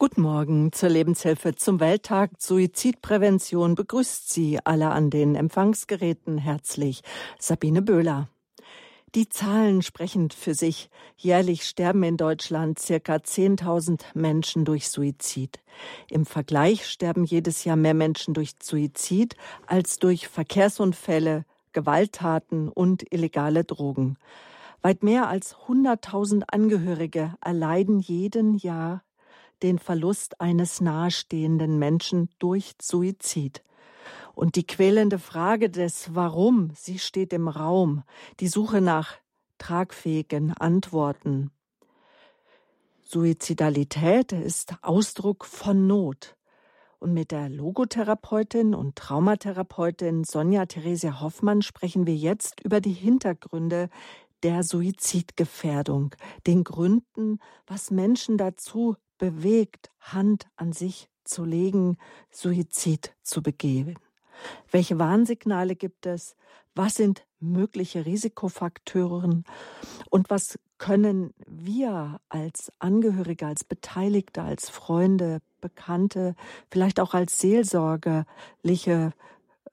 Guten Morgen zur Lebenshilfe zum Welttag Suizidprävention begrüßt Sie alle an den Empfangsgeräten herzlich. Sabine Böhler. Die Zahlen sprechen für sich. Jährlich sterben in Deutschland circa 10.000 Menschen durch Suizid. Im Vergleich sterben jedes Jahr mehr Menschen durch Suizid als durch Verkehrsunfälle, Gewalttaten und illegale Drogen. Weit mehr als 100.000 Angehörige erleiden jeden Jahr den Verlust eines nahestehenden Menschen durch Suizid. Und die quälende Frage des Warum, sie steht im Raum, die Suche nach tragfähigen Antworten. Suizidalität ist Ausdruck von Not. Und mit der Logotherapeutin und Traumatherapeutin Sonja Theresia Hoffmann sprechen wir jetzt über die Hintergründe der Suizidgefährdung, den Gründen, was Menschen dazu bewegt, Hand an sich zu legen, Suizid zu begehen? Welche Warnsignale gibt es? Was sind mögliche Risikofaktoren? Und was können wir als Angehörige, als Beteiligte, als Freunde, Bekannte, vielleicht auch als seelsorgerliche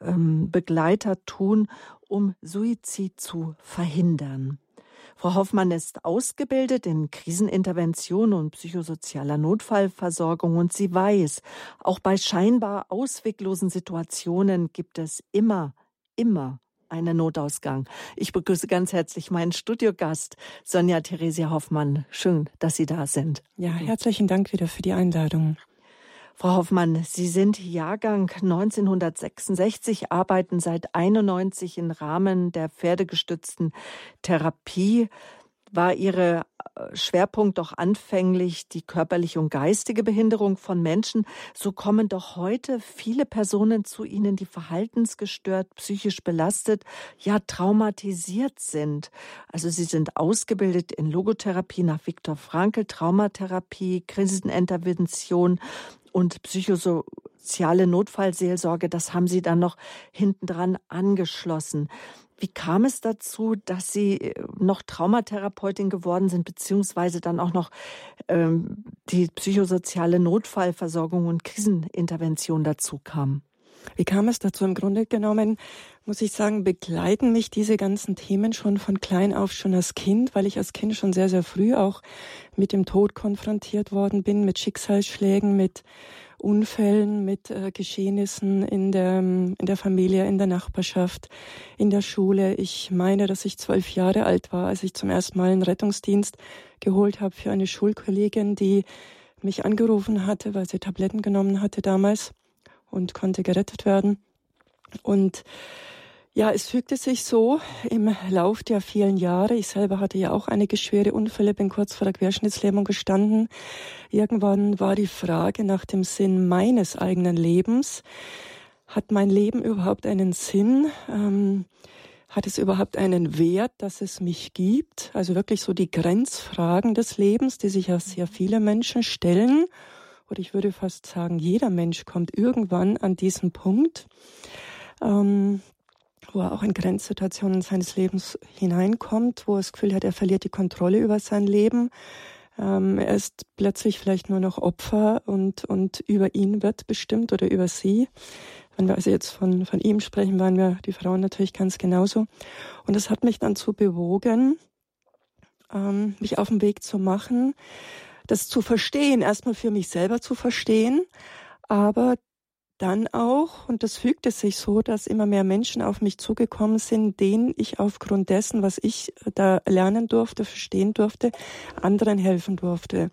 ähm, Begleiter tun, um Suizid zu verhindern? Frau Hoffmann ist ausgebildet in Krisenintervention und psychosozialer Notfallversorgung und sie weiß, auch bei scheinbar ausweglosen Situationen gibt es immer, immer einen Notausgang. Ich begrüße ganz herzlich meinen Studiogast, Sonja Theresia Hoffmann. Schön, dass Sie da sind. Ja, herzlichen Dank wieder für die Einladung. Frau Hoffmann, Sie sind Jahrgang 1966, arbeiten seit 91 im Rahmen der pferdegestützten Therapie. War Ihr äh, Schwerpunkt doch anfänglich die körperliche und geistige Behinderung von Menschen? So kommen doch heute viele Personen zu Ihnen, die verhaltensgestört, psychisch belastet, ja traumatisiert sind. Also Sie sind ausgebildet in Logotherapie nach Viktor Frankl, Traumatherapie, Krisenintervention und psychosoziale Notfallseelsorge, das haben Sie dann noch hintendran angeschlossen. Wie kam es dazu, dass Sie äh, noch Traumatherapeutin geworden sind, beziehungsweise dann auch noch ähm, die psychosoziale Notfallversorgung und Krisenintervention dazu kam? Wie kam es dazu? Im Grunde genommen muss ich sagen, begleiten mich diese ganzen Themen schon von klein auf, schon als Kind, weil ich als Kind schon sehr, sehr früh auch mit dem Tod konfrontiert worden bin, mit Schicksalsschlägen, mit Unfällen, mit äh, Geschehnissen in der, in der Familie, in der Nachbarschaft, in der Schule. Ich meine, dass ich zwölf Jahre alt war, als ich zum ersten Mal einen Rettungsdienst geholt habe für eine Schulkollegin, die mich angerufen hatte, weil sie Tabletten genommen hatte damals und konnte gerettet werden. Und ja, es fügte sich so im Lauf der vielen Jahre. Ich selber hatte ja auch einige schwere Unfälle, bin kurz vor der Querschnittslähmung gestanden. Irgendwann war die Frage nach dem Sinn meines eigenen Lebens. Hat mein Leben überhaupt einen Sinn? Ähm, hat es überhaupt einen Wert, dass es mich gibt? Also wirklich so die Grenzfragen des Lebens, die sich ja sehr viele Menschen stellen oder ich würde fast sagen, jeder Mensch kommt irgendwann an diesen Punkt, ähm, wo er auch in Grenzsituationen seines Lebens hineinkommt, wo er das Gefühl hat, er verliert die Kontrolle über sein Leben. Ähm, er ist plötzlich vielleicht nur noch Opfer und, und über ihn wird bestimmt oder über sie. Wenn wir also jetzt von, von ihm sprechen, waren wir die Frauen natürlich ganz genauso. Und das hat mich dann zu bewogen, ähm, mich auf den Weg zu machen, das zu verstehen, erstmal für mich selber zu verstehen, aber dann auch, und das fügte sich so, dass immer mehr Menschen auf mich zugekommen sind, denen ich aufgrund dessen, was ich da lernen durfte, verstehen durfte, anderen helfen durfte.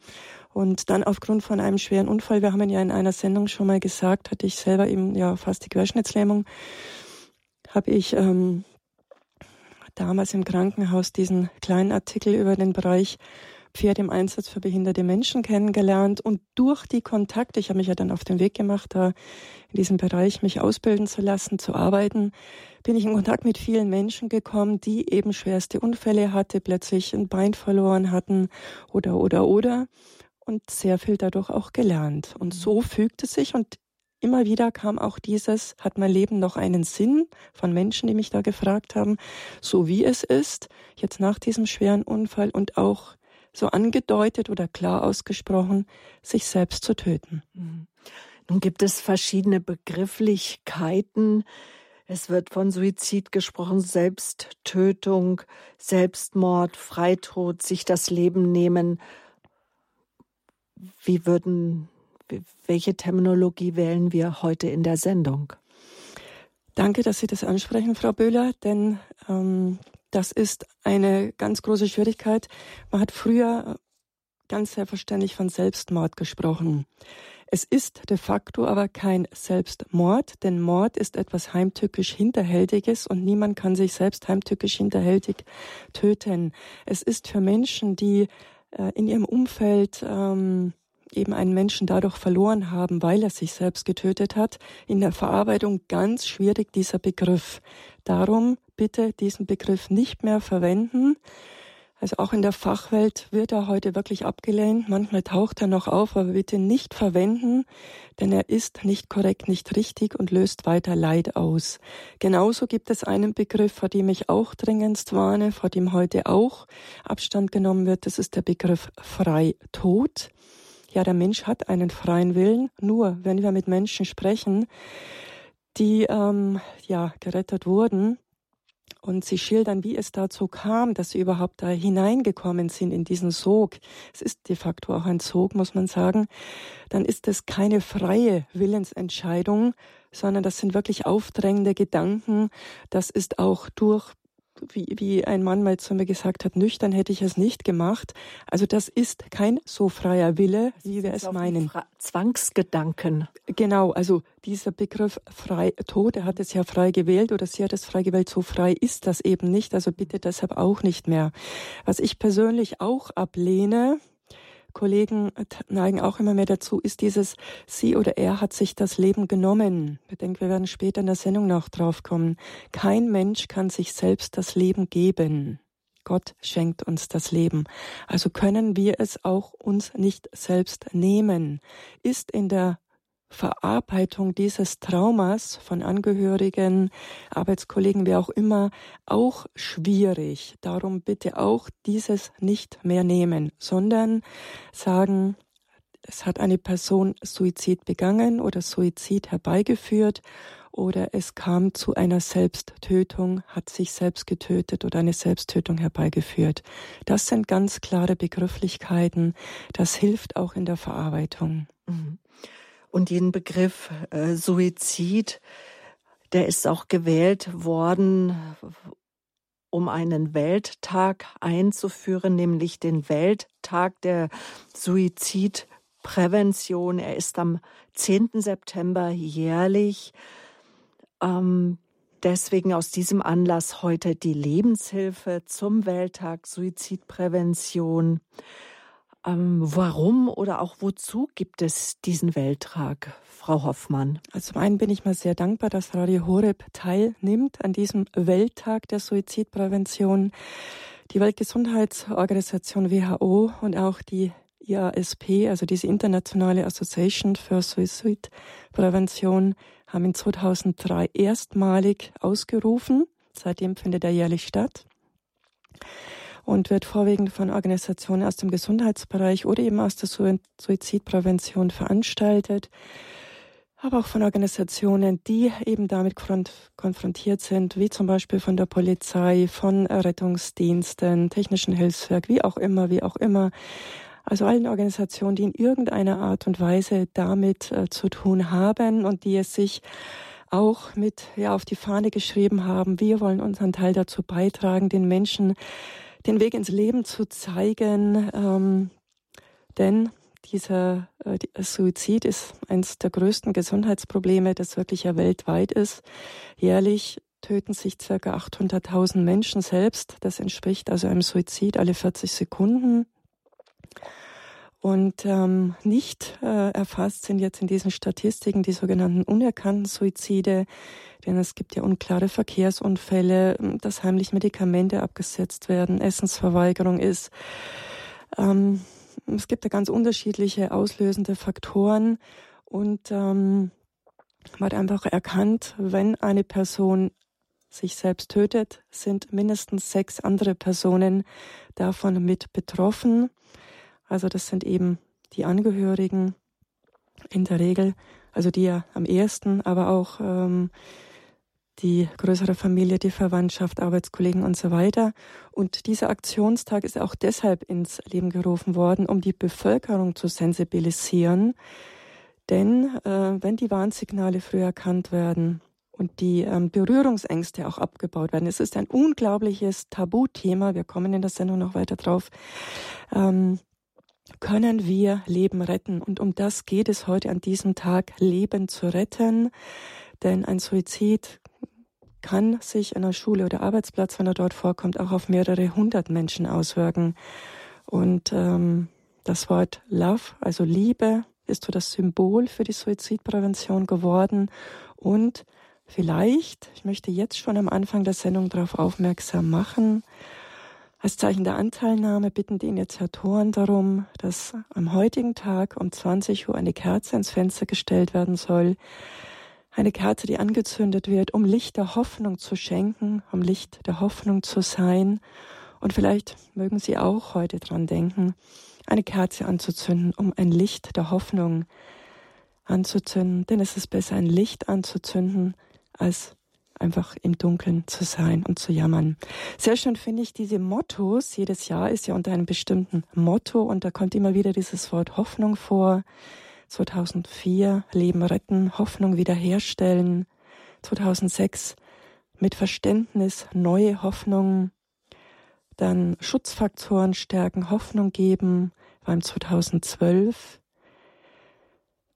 Und dann aufgrund von einem schweren Unfall, wir haben ja in einer Sendung schon mal gesagt, hatte ich selber eben ja fast die Querschnittslähmung, habe ich ähm, damals im Krankenhaus diesen kleinen Artikel über den Bereich Pferde im Einsatz für behinderte Menschen kennengelernt und durch die Kontakte, ich habe mich ja dann auf den Weg gemacht, da in diesem Bereich mich ausbilden zu lassen, zu arbeiten, bin ich in Kontakt mit vielen Menschen gekommen, die eben schwerste Unfälle hatte, plötzlich ein Bein verloren hatten oder oder oder und sehr viel dadurch auch gelernt. Und so fügte sich und immer wieder kam auch dieses, hat mein Leben noch einen Sinn von Menschen, die mich da gefragt haben, so wie es ist, jetzt nach diesem schweren Unfall und auch so angedeutet oder klar ausgesprochen, sich selbst zu töten. Mhm. Nun gibt es verschiedene Begrifflichkeiten. Es wird von Suizid gesprochen, Selbsttötung, Selbstmord, Freitod, sich das Leben nehmen. Wie würden, welche Terminologie wählen wir heute in der Sendung? Danke, dass Sie das ansprechen, Frau Böhler, denn ähm, das ist eine ganz große Schwierigkeit. Man hat früher ganz selbstverständlich von Selbstmord gesprochen. Es ist de facto aber kein Selbstmord, denn Mord ist etwas heimtückisch Hinterhältiges und niemand kann sich selbst heimtückisch hinterhältig töten. Es ist für Menschen, die äh, in ihrem Umfeld ähm, eben einen Menschen dadurch verloren haben, weil er sich selbst getötet hat, in der Verarbeitung ganz schwierig dieser Begriff. Darum bitte diesen Begriff nicht mehr verwenden. Also auch in der Fachwelt wird er heute wirklich abgelehnt. Manchmal taucht er noch auf, aber bitte nicht verwenden, denn er ist nicht korrekt, nicht richtig und löst weiter Leid aus. Genauso gibt es einen Begriff, vor dem ich auch dringendst warne, vor dem heute auch Abstand genommen wird. Das ist der Begriff Freitod. Ja, der Mensch hat einen freien Willen. Nur wenn wir mit Menschen sprechen, die ähm, ja gerettet wurden, und sie schildern, wie es dazu kam, dass sie überhaupt da hineingekommen sind in diesen Sog. Es ist de facto auch ein Sog, muss man sagen. Dann ist es keine freie Willensentscheidung, sondern das sind wirklich aufdrängende Gedanken. Das ist auch durch wie, wie ein Mann mal zu mir gesagt hat, nüchtern hätte ich es nicht gemacht. Also das ist kein so freier Wille, wie wir es meinen. Zwangsgedanken. Genau, also dieser Begriff frei Tod, er hat es ja frei gewählt oder sie hat es frei gewählt, so frei ist das eben nicht. Also bitte deshalb auch nicht mehr. Was ich persönlich auch ablehne, Kollegen neigen auch immer mehr dazu, ist dieses Sie oder er hat sich das Leben genommen. Ich denke, wir werden später in der Sendung noch drauf kommen. Kein Mensch kann sich selbst das Leben geben. Gott schenkt uns das Leben. Also können wir es auch uns nicht selbst nehmen. Ist in der Verarbeitung dieses Traumas von Angehörigen, Arbeitskollegen, wie auch immer, auch schwierig. Darum bitte auch dieses nicht mehr nehmen, sondern sagen, es hat eine Person Suizid begangen oder Suizid herbeigeführt oder es kam zu einer Selbsttötung, hat sich selbst getötet oder eine Selbsttötung herbeigeführt. Das sind ganz klare Begrifflichkeiten. Das hilft auch in der Verarbeitung. Mhm. Und den Begriff äh, Suizid, der ist auch gewählt worden, um einen Welttag einzuführen, nämlich den Welttag der Suizidprävention. Er ist am 10. September jährlich. Ähm, deswegen aus diesem Anlass heute die Lebenshilfe zum Welttag Suizidprävention. Ähm, warum oder auch wozu gibt es diesen Welttag, Frau Hoffmann? Also zum einen bin ich mal sehr dankbar, dass Radio Horeb teilnimmt an diesem Welttag der Suizidprävention. Die Weltgesundheitsorganisation WHO und auch die IASP, also diese Internationale Association für Suizidprävention, haben in 2003 erstmalig ausgerufen. Seitdem findet er jährlich statt und wird vorwiegend von Organisationen aus dem Gesundheitsbereich oder eben aus der Suizidprävention veranstaltet, aber auch von Organisationen, die eben damit konfrontiert sind, wie zum Beispiel von der Polizei, von Rettungsdiensten, technischen Hilfswerk, wie auch immer, wie auch immer. Also allen Organisationen, die in irgendeiner Art und Weise damit äh, zu tun haben und die es sich auch mit ja auf die Fahne geschrieben haben. Wir wollen unseren Teil dazu beitragen, den Menschen den Weg ins Leben zu zeigen. Ähm, denn dieser äh, Suizid ist eines der größten Gesundheitsprobleme, das wirklich ja weltweit ist. Jährlich töten sich circa 800.000 Menschen selbst. Das entspricht also einem Suizid alle 40 Sekunden. Und ähm, nicht äh, erfasst sind jetzt in diesen Statistiken die sogenannten unerkannten Suizide, denn es gibt ja unklare Verkehrsunfälle, ähm, dass heimlich Medikamente abgesetzt werden, Essensverweigerung ist. Ähm, es gibt da ganz unterschiedliche auslösende Faktoren und ähm, man hat einfach erkannt, wenn eine Person sich selbst tötet, sind mindestens sechs andere Personen davon mit betroffen. Also das sind eben die Angehörigen in der Regel, also die ja am ehesten, aber auch ähm, die größere Familie, die Verwandtschaft, Arbeitskollegen und so weiter. Und dieser Aktionstag ist auch deshalb ins Leben gerufen worden, um die Bevölkerung zu sensibilisieren. Denn äh, wenn die Warnsignale früh erkannt werden, und die ähm, Berührungsängste auch abgebaut werden. Es ist ein unglaubliches Tabuthema. Wir kommen in der Sendung noch weiter drauf. Ähm, können wir Leben retten? Und um das geht es heute an diesem Tag, Leben zu retten. Denn ein Suizid kann sich in der Schule oder Arbeitsplatz, wenn er dort vorkommt, auch auf mehrere hundert Menschen auswirken. Und ähm, das Wort Love, also Liebe, ist so das Symbol für die Suizidprävention geworden. Und Vielleicht, ich möchte jetzt schon am Anfang der Sendung darauf aufmerksam machen, als Zeichen der Anteilnahme bitten die Initiatoren darum, dass am heutigen Tag um 20 Uhr eine Kerze ins Fenster gestellt werden soll. Eine Kerze, die angezündet wird, um Licht der Hoffnung zu schenken, um Licht der Hoffnung zu sein. Und vielleicht mögen Sie auch heute dran denken, eine Kerze anzuzünden, um ein Licht der Hoffnung anzuzünden. Denn es ist besser, ein Licht anzuzünden, als einfach im Dunkeln zu sein und zu jammern. Sehr schön finde ich diese Mottos. Jedes Jahr ist ja unter einem bestimmten Motto und da kommt immer wieder dieses Wort Hoffnung vor. 2004 Leben retten, Hoffnung wiederherstellen. 2006 mit Verständnis neue Hoffnung. Dann Schutzfaktoren stärken, Hoffnung geben, beim 2012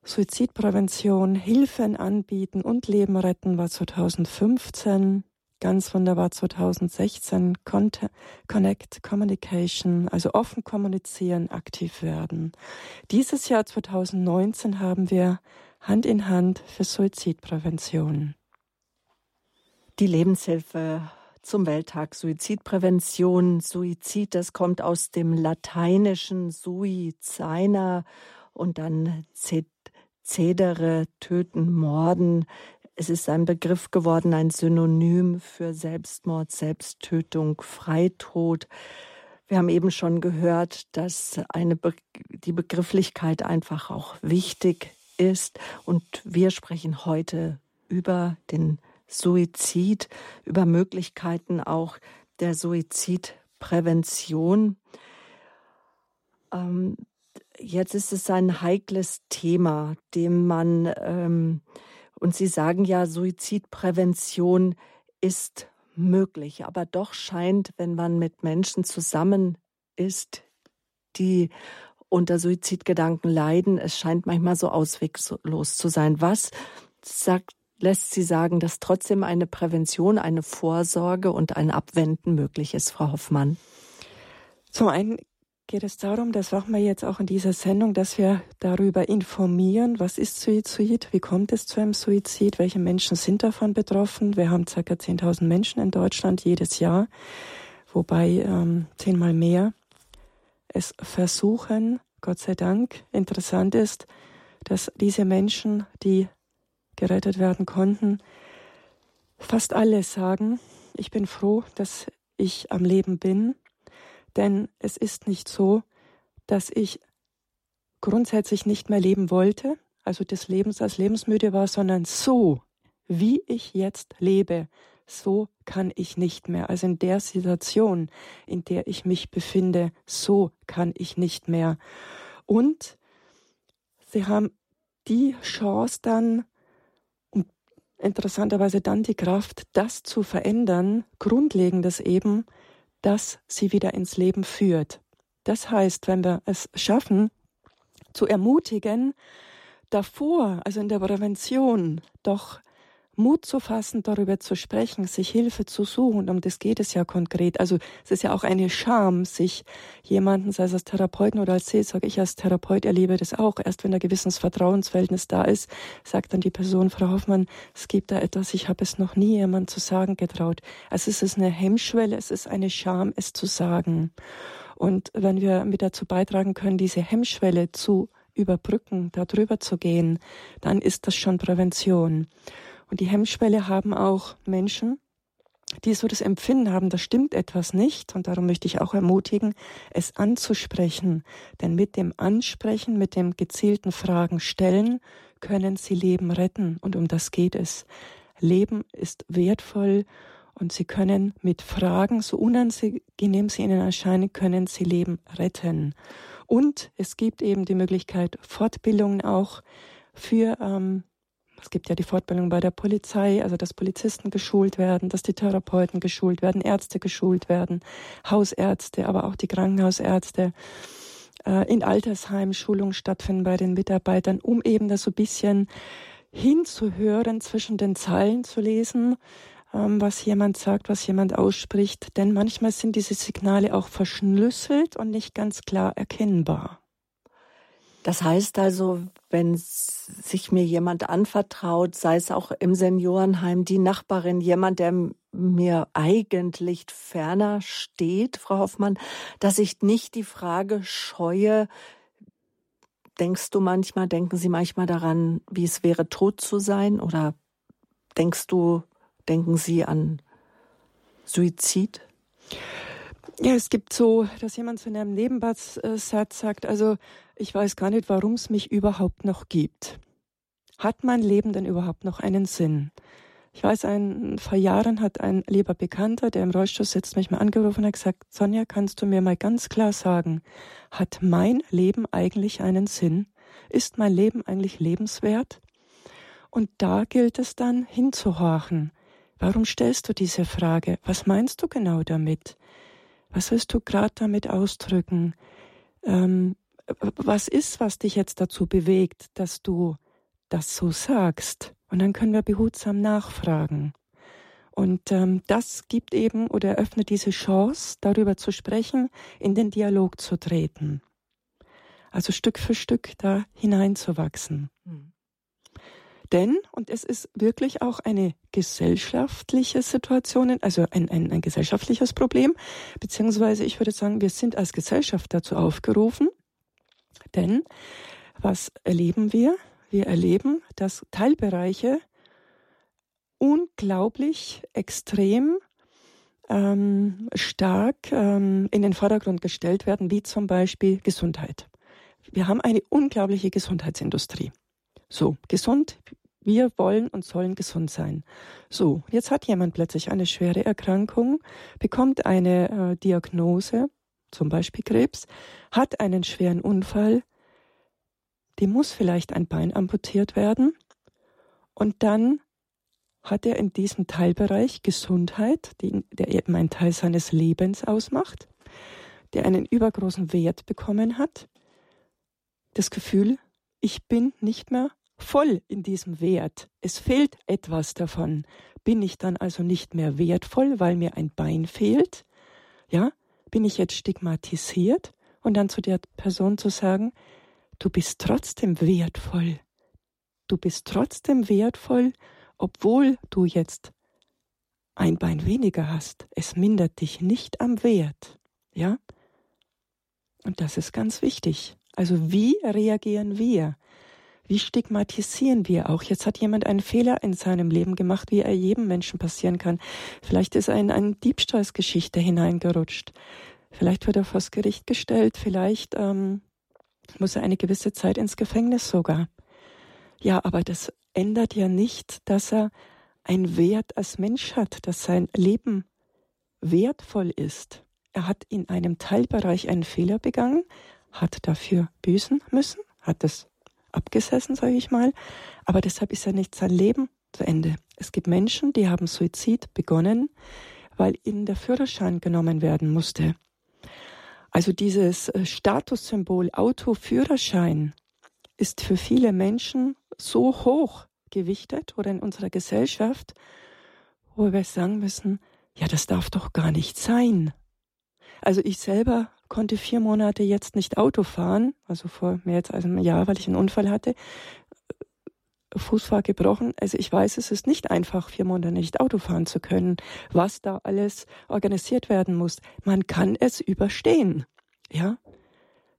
Suizidprävention, Hilfen anbieten und Leben retten war 2015. Ganz wunderbar 2016 Connect Communication, also offen kommunizieren, aktiv werden. Dieses Jahr 2019 haben wir Hand in Hand für Suizidprävention. Die Lebenshilfe zum Welttag Suizidprävention. Suizid, das kommt aus dem lateinischen sui, seiner und dann Zedere, töten, morden. Es ist ein Begriff geworden, ein Synonym für Selbstmord, Selbsttötung, Freitod. Wir haben eben schon gehört, dass eine Be die Begrifflichkeit einfach auch wichtig ist. Und wir sprechen heute über den Suizid, über Möglichkeiten auch der Suizidprävention. Ähm, Jetzt ist es ein heikles Thema, dem man, ähm, und Sie sagen ja, Suizidprävention ist möglich, aber doch scheint, wenn man mit Menschen zusammen ist, die unter Suizidgedanken leiden, es scheint manchmal so ausweglos zu sein. Was sagt, lässt Sie sagen, dass trotzdem eine Prävention, eine Vorsorge und ein Abwenden möglich ist, Frau Hoffmann? Zum einen geht es darum, das machen wir jetzt auch in dieser Sendung, dass wir darüber informieren, was ist Suizid, wie kommt es zu einem Suizid, welche Menschen sind davon betroffen. Wir haben ca. 10.000 Menschen in Deutschland jedes Jahr, wobei ähm, zehnmal mehr es versuchen, Gott sei Dank. Interessant ist, dass diese Menschen, die gerettet werden konnten, fast alle sagen, ich bin froh, dass ich am Leben bin denn es ist nicht so, dass ich grundsätzlich nicht mehr leben wollte, also des Lebens als lebensmüde war, sondern so, wie ich jetzt lebe, so kann ich nicht mehr. Also in der Situation, in der ich mich befinde, so kann ich nicht mehr. Und sie haben die Chance dann, und interessanterweise dann die Kraft, das zu verändern, grundlegendes eben, das sie wieder ins Leben führt. Das heißt, wenn wir es schaffen, zu ermutigen, davor, also in der Prävention, doch Mut zu fassen, darüber zu sprechen, sich Hilfe zu suchen, um das geht es ja konkret. Also es ist ja auch eine Scham, sich jemanden, sei es als Therapeuten oder als Seelsorger, ich als Therapeut erlebe das auch. Erst wenn ein gewisses Vertrauensverhältnis da ist, sagt dann die Person, Frau Hoffmann, es gibt da etwas, ich habe es noch nie jemand zu sagen getraut. Also es ist eine Hemmschwelle, es ist eine Scham, es zu sagen. Und wenn wir mit dazu beitragen können, diese Hemmschwelle zu überbrücken, darüber zu gehen, dann ist das schon Prävention. Und die Hemmschwelle haben auch Menschen, die so das Empfinden haben, da stimmt etwas nicht. Und darum möchte ich auch ermutigen, es anzusprechen. Denn mit dem Ansprechen, mit dem gezielten Fragen stellen, können sie Leben retten. Und um das geht es. Leben ist wertvoll und sie können mit Fragen, so unangenehm sie ihnen erscheinen, können sie Leben retten. Und es gibt eben die Möglichkeit, Fortbildungen auch für ähm, es gibt ja die Fortbildung bei der Polizei, also dass Polizisten geschult werden, dass die Therapeuten geschult werden, Ärzte geschult werden, Hausärzte, aber auch die Krankenhausärzte. Äh, in Altersheimen Schulungen stattfinden bei den Mitarbeitern, um eben das so ein bisschen hinzuhören, zwischen den Zeilen zu lesen, ähm, was jemand sagt, was jemand ausspricht. Denn manchmal sind diese Signale auch verschlüsselt und nicht ganz klar erkennbar. Das heißt also, wenn sich mir jemand anvertraut, sei es auch im Seniorenheim, die Nachbarin, jemand, der mir eigentlich ferner steht, Frau Hoffmann, dass ich nicht die Frage scheue, denkst du manchmal, denken Sie manchmal daran, wie es wäre, tot zu sein? Oder denkst du, denken Sie an Suizid? Ja, es gibt so, dass jemand zu einem Nebensatzsatz sagt, also ich weiß gar nicht, warum es mich überhaupt noch gibt. Hat mein Leben denn überhaupt noch einen Sinn? Ich weiß, ein, vor Jahren hat ein lieber Bekannter, der im Rollstuhl sitzt, mich mal angerufen und hat gesagt, Sonja, kannst du mir mal ganz klar sagen, hat mein Leben eigentlich einen Sinn? Ist mein Leben eigentlich lebenswert? Und da gilt es dann hinzuhorchen. Warum stellst du diese Frage? Was meinst du genau damit? Was willst du gerade damit ausdrücken? Ähm, was ist, was dich jetzt dazu bewegt, dass du das so sagst? Und dann können wir behutsam nachfragen. Und ähm, das gibt eben oder eröffnet diese Chance, darüber zu sprechen, in den Dialog zu treten. Also Stück für Stück da hineinzuwachsen. Mhm. Denn, und es ist wirklich auch eine gesellschaftliche Situation, also ein, ein, ein gesellschaftliches Problem, beziehungsweise ich würde sagen, wir sind als Gesellschaft dazu aufgerufen, denn was erleben wir? Wir erleben, dass Teilbereiche unglaublich extrem ähm, stark ähm, in den Vordergrund gestellt werden, wie zum Beispiel Gesundheit. Wir haben eine unglaubliche Gesundheitsindustrie. So, gesund, wir wollen und sollen gesund sein. So, jetzt hat jemand plötzlich eine schwere Erkrankung, bekommt eine äh, Diagnose, zum Beispiel Krebs, hat einen schweren Unfall, dem muss vielleicht ein Bein amputiert werden und dann hat er in diesem Teilbereich Gesundheit, die, der eben ein Teil seines Lebens ausmacht, der einen übergroßen Wert bekommen hat, das Gefühl, ich bin nicht mehr voll in diesem Wert. Es fehlt etwas davon. Bin ich dann also nicht mehr wertvoll, weil mir ein Bein fehlt? Ja? Bin ich jetzt stigmatisiert? Und dann zu der Person zu sagen, du bist trotzdem wertvoll. Du bist trotzdem wertvoll, obwohl du jetzt ein Bein weniger hast. Es mindert dich nicht am Wert. Ja? Und das ist ganz wichtig. Also wie reagieren wir? Wie stigmatisieren wir auch? Jetzt hat jemand einen Fehler in seinem Leben gemacht, wie er jedem Menschen passieren kann. Vielleicht ist er in eine Diebstahlsgeschichte hineingerutscht. Vielleicht wird er vors Gericht gestellt. Vielleicht ähm, muss er eine gewisse Zeit ins Gefängnis sogar. Ja, aber das ändert ja nicht, dass er einen Wert als Mensch hat, dass sein Leben wertvoll ist. Er hat in einem Teilbereich einen Fehler begangen, hat dafür büßen müssen, hat es abgesessen, sage ich mal. Aber deshalb ist ja nicht sein Leben zu Ende. Es gibt Menschen, die haben Suizid begonnen, weil ihnen der Führerschein genommen werden musste. Also dieses äh, Statussymbol Autoführerschein ist für viele Menschen so hoch gewichtet oder in unserer Gesellschaft, wo wir sagen müssen, ja, das darf doch gar nicht sein. Also ich selber konnte vier Monate jetzt nicht Auto fahren, also vor mehr als einem Jahr, weil ich einen Unfall hatte. Fuß war gebrochen. Also ich weiß, es ist nicht einfach, vier Monate nicht Auto fahren zu können, was da alles organisiert werden muss. Man kann es überstehen. Ja,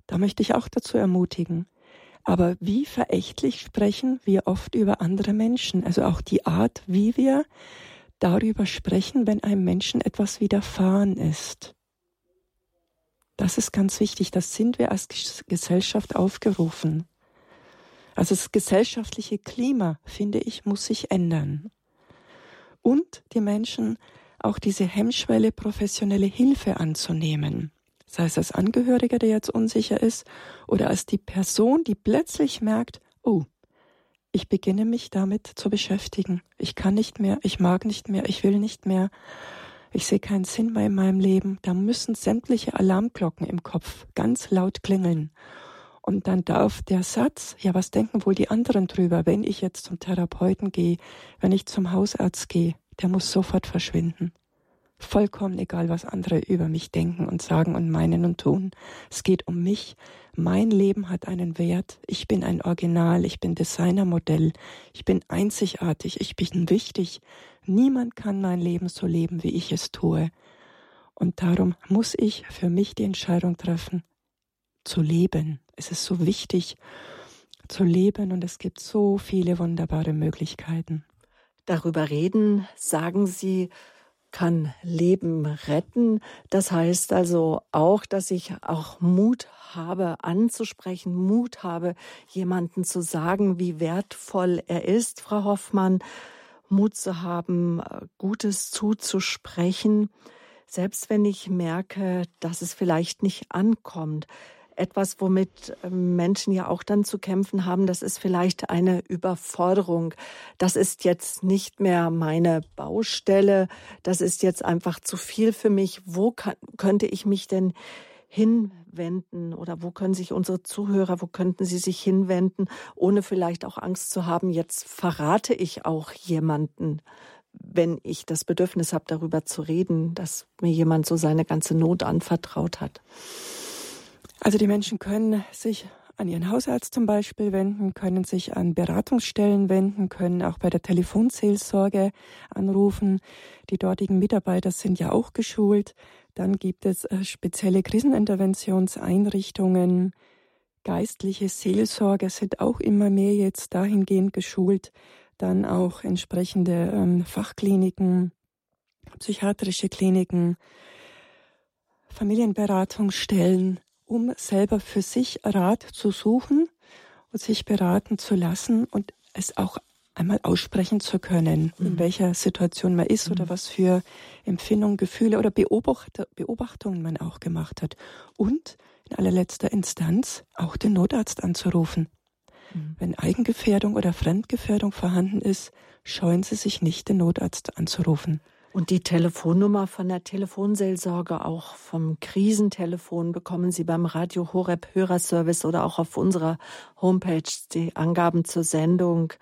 da möchte ich auch dazu ermutigen. Aber wie verächtlich sprechen wir oft über andere Menschen, also auch die Art, wie wir darüber sprechen, wenn einem Menschen etwas widerfahren ist. Das ist ganz wichtig. Das sind wir als Gesellschaft aufgerufen. Also das gesellschaftliche Klima, finde ich, muss sich ändern. Und die Menschen auch diese Hemmschwelle, professionelle Hilfe anzunehmen. Sei es als Angehöriger, der jetzt unsicher ist, oder als die Person, die plötzlich merkt, oh, ich beginne mich damit zu beschäftigen. Ich kann nicht mehr, ich mag nicht mehr, ich will nicht mehr. Ich sehe keinen Sinn mehr in meinem Leben. Da müssen sämtliche Alarmglocken im Kopf ganz laut klingeln. Und dann darf der Satz, ja, was denken wohl die anderen drüber, wenn ich jetzt zum Therapeuten gehe, wenn ich zum Hausarzt gehe, der muss sofort verschwinden. Vollkommen egal, was andere über mich denken und sagen und meinen und tun. Es geht um mich. Mein Leben hat einen Wert. Ich bin ein Original. Ich bin Designermodell. Ich bin einzigartig. Ich bin wichtig. Niemand kann mein Leben so leben, wie ich es tue. Und darum muss ich für mich die Entscheidung treffen, zu leben. Es ist so wichtig zu leben und es gibt so viele wunderbare Möglichkeiten. Darüber reden, sagen Sie, kann Leben retten. Das heißt also auch, dass ich auch Mut habe anzusprechen, Mut habe, jemanden zu sagen, wie wertvoll er ist, Frau Hoffmann. Mut zu haben, äh, Gutes zuzusprechen, selbst wenn ich merke, dass es vielleicht nicht ankommt. Etwas, womit ähm, Menschen ja auch dann zu kämpfen haben, das ist vielleicht eine Überforderung. Das ist jetzt nicht mehr meine Baustelle. Das ist jetzt einfach zu viel für mich. Wo kann, könnte ich mich denn hinwenden oder wo können sich unsere Zuhörer, wo könnten sie sich hinwenden, ohne vielleicht auch Angst zu haben, jetzt verrate ich auch jemanden, wenn ich das Bedürfnis habe, darüber zu reden, dass mir jemand so seine ganze Not anvertraut hat. Also die Menschen können sich an ihren Hausarzt zum Beispiel wenden, können sich an Beratungsstellen wenden, können auch bei der Telefonseelsorge anrufen. Die dortigen Mitarbeiter sind ja auch geschult. Dann gibt es äh, spezielle Kriseninterventionseinrichtungen. Geistliche Seelsorger sind auch immer mehr jetzt dahingehend geschult. Dann auch entsprechende ähm, Fachkliniken, psychiatrische Kliniken, Familienberatungsstellen, um selber für sich Rat zu suchen und sich beraten zu lassen und es auch einmal aussprechen zu können, mhm. in welcher Situation man ist mhm. oder was für Empfindungen, Gefühle oder Beobacht Beobachtungen man auch gemacht hat. Und in allerletzter Instanz auch den Notarzt anzurufen. Mhm. Wenn Eigengefährdung oder Fremdgefährdung vorhanden ist, scheuen Sie sich nicht, den Notarzt anzurufen. Und die Telefonnummer von der Telefonseelsorge, auch vom Krisentelefon, bekommen Sie beim Radio Horeb Hörerservice oder auch auf unserer Homepage die Angaben zur Sendung.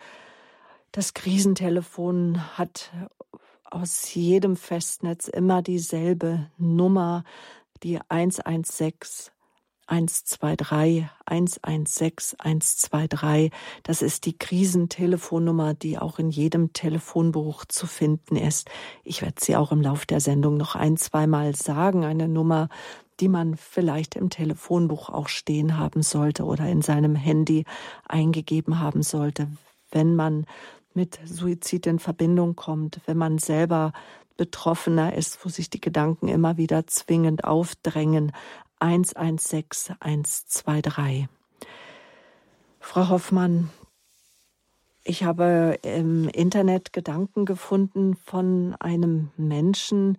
Das Krisentelefon hat aus jedem Festnetz immer dieselbe Nummer, die 116 123 116 123. Das ist die Krisentelefonnummer, die auch in jedem Telefonbuch zu finden ist. Ich werde sie auch im Lauf der Sendung noch ein, zweimal sagen. Eine Nummer, die man vielleicht im Telefonbuch auch stehen haben sollte oder in seinem Handy eingegeben haben sollte, wenn man mit Suizid in Verbindung kommt, wenn man selber Betroffener ist, wo sich die Gedanken immer wieder zwingend aufdrängen. 116 123. Frau Hoffmann, ich habe im Internet Gedanken gefunden von einem Menschen,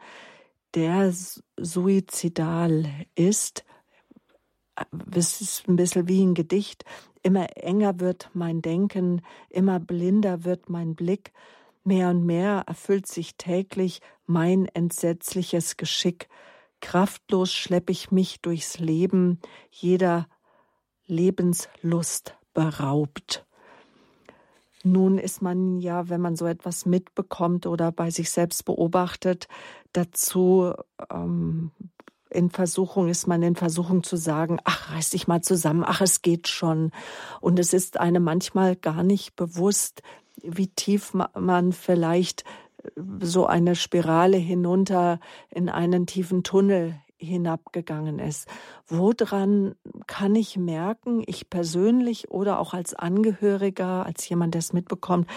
der suizidal ist. Es ist ein bisschen wie ein Gedicht. Immer enger wird mein Denken, immer blinder wird mein Blick, mehr und mehr erfüllt sich täglich mein entsetzliches Geschick. Kraftlos schlepp ich mich durchs Leben, jeder Lebenslust beraubt. Nun ist man ja, wenn man so etwas mitbekommt oder bei sich selbst beobachtet, dazu ähm, in Versuchung, ist man in Versuchung zu sagen, ach, reiß dich mal zusammen, ach, es geht schon. Und es ist einem manchmal gar nicht bewusst, wie tief man vielleicht so eine Spirale hinunter in einen tiefen Tunnel hinabgegangen ist. Woran kann ich merken, ich persönlich oder auch als Angehöriger, als jemand, der es mitbekommt,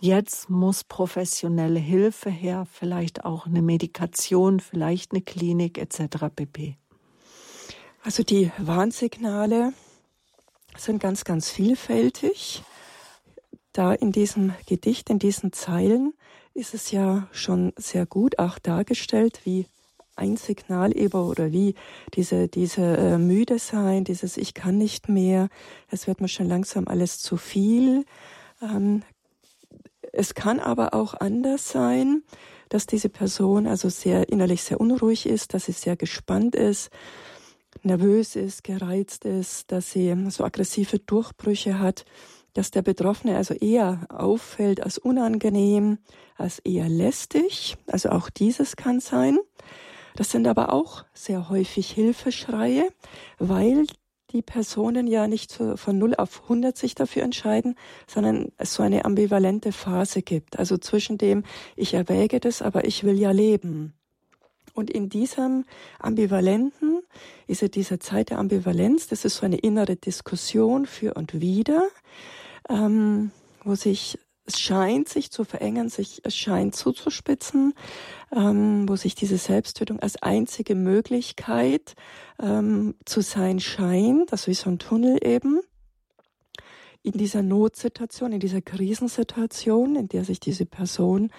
jetzt muss professionelle Hilfe her, vielleicht auch eine Medikation, vielleicht eine Klinik etc. pp. Also die Warnsignale sind ganz, ganz vielfältig. Da in diesem Gedicht, in diesen Zeilen ist es ja schon sehr gut auch dargestellt, wie ein Signal eben oder wie diese, diese äh, müde sein, dieses Ich kann nicht mehr, es wird mir schon langsam alles zu viel. Ähm, es kann aber auch anders sein, dass diese Person also sehr innerlich sehr unruhig ist, dass sie sehr gespannt ist, nervös ist, gereizt ist, dass sie so aggressive Durchbrüche hat, dass der Betroffene also eher auffällt als unangenehm, als eher lästig. Also auch dieses kann sein. Das sind aber auch sehr häufig Hilfeschreie, weil die Personen ja nicht von 0 auf 100 sich dafür entscheiden, sondern es so eine ambivalente Phase gibt. Also zwischen dem, ich erwäge das, aber ich will ja leben. Und in diesem Ambivalenten ist ja diese Zeit der Ambivalenz, das ist so eine innere Diskussion für und wider, ähm, wo sich es scheint sich zu verengen, sich, es scheint zuzuspitzen, ähm, wo sich diese Selbsttötung als einzige Möglichkeit ähm, zu sein scheint, also wie so ein Tunnel eben. In dieser Notsituation, in dieser Krisensituation, in der sich diese Person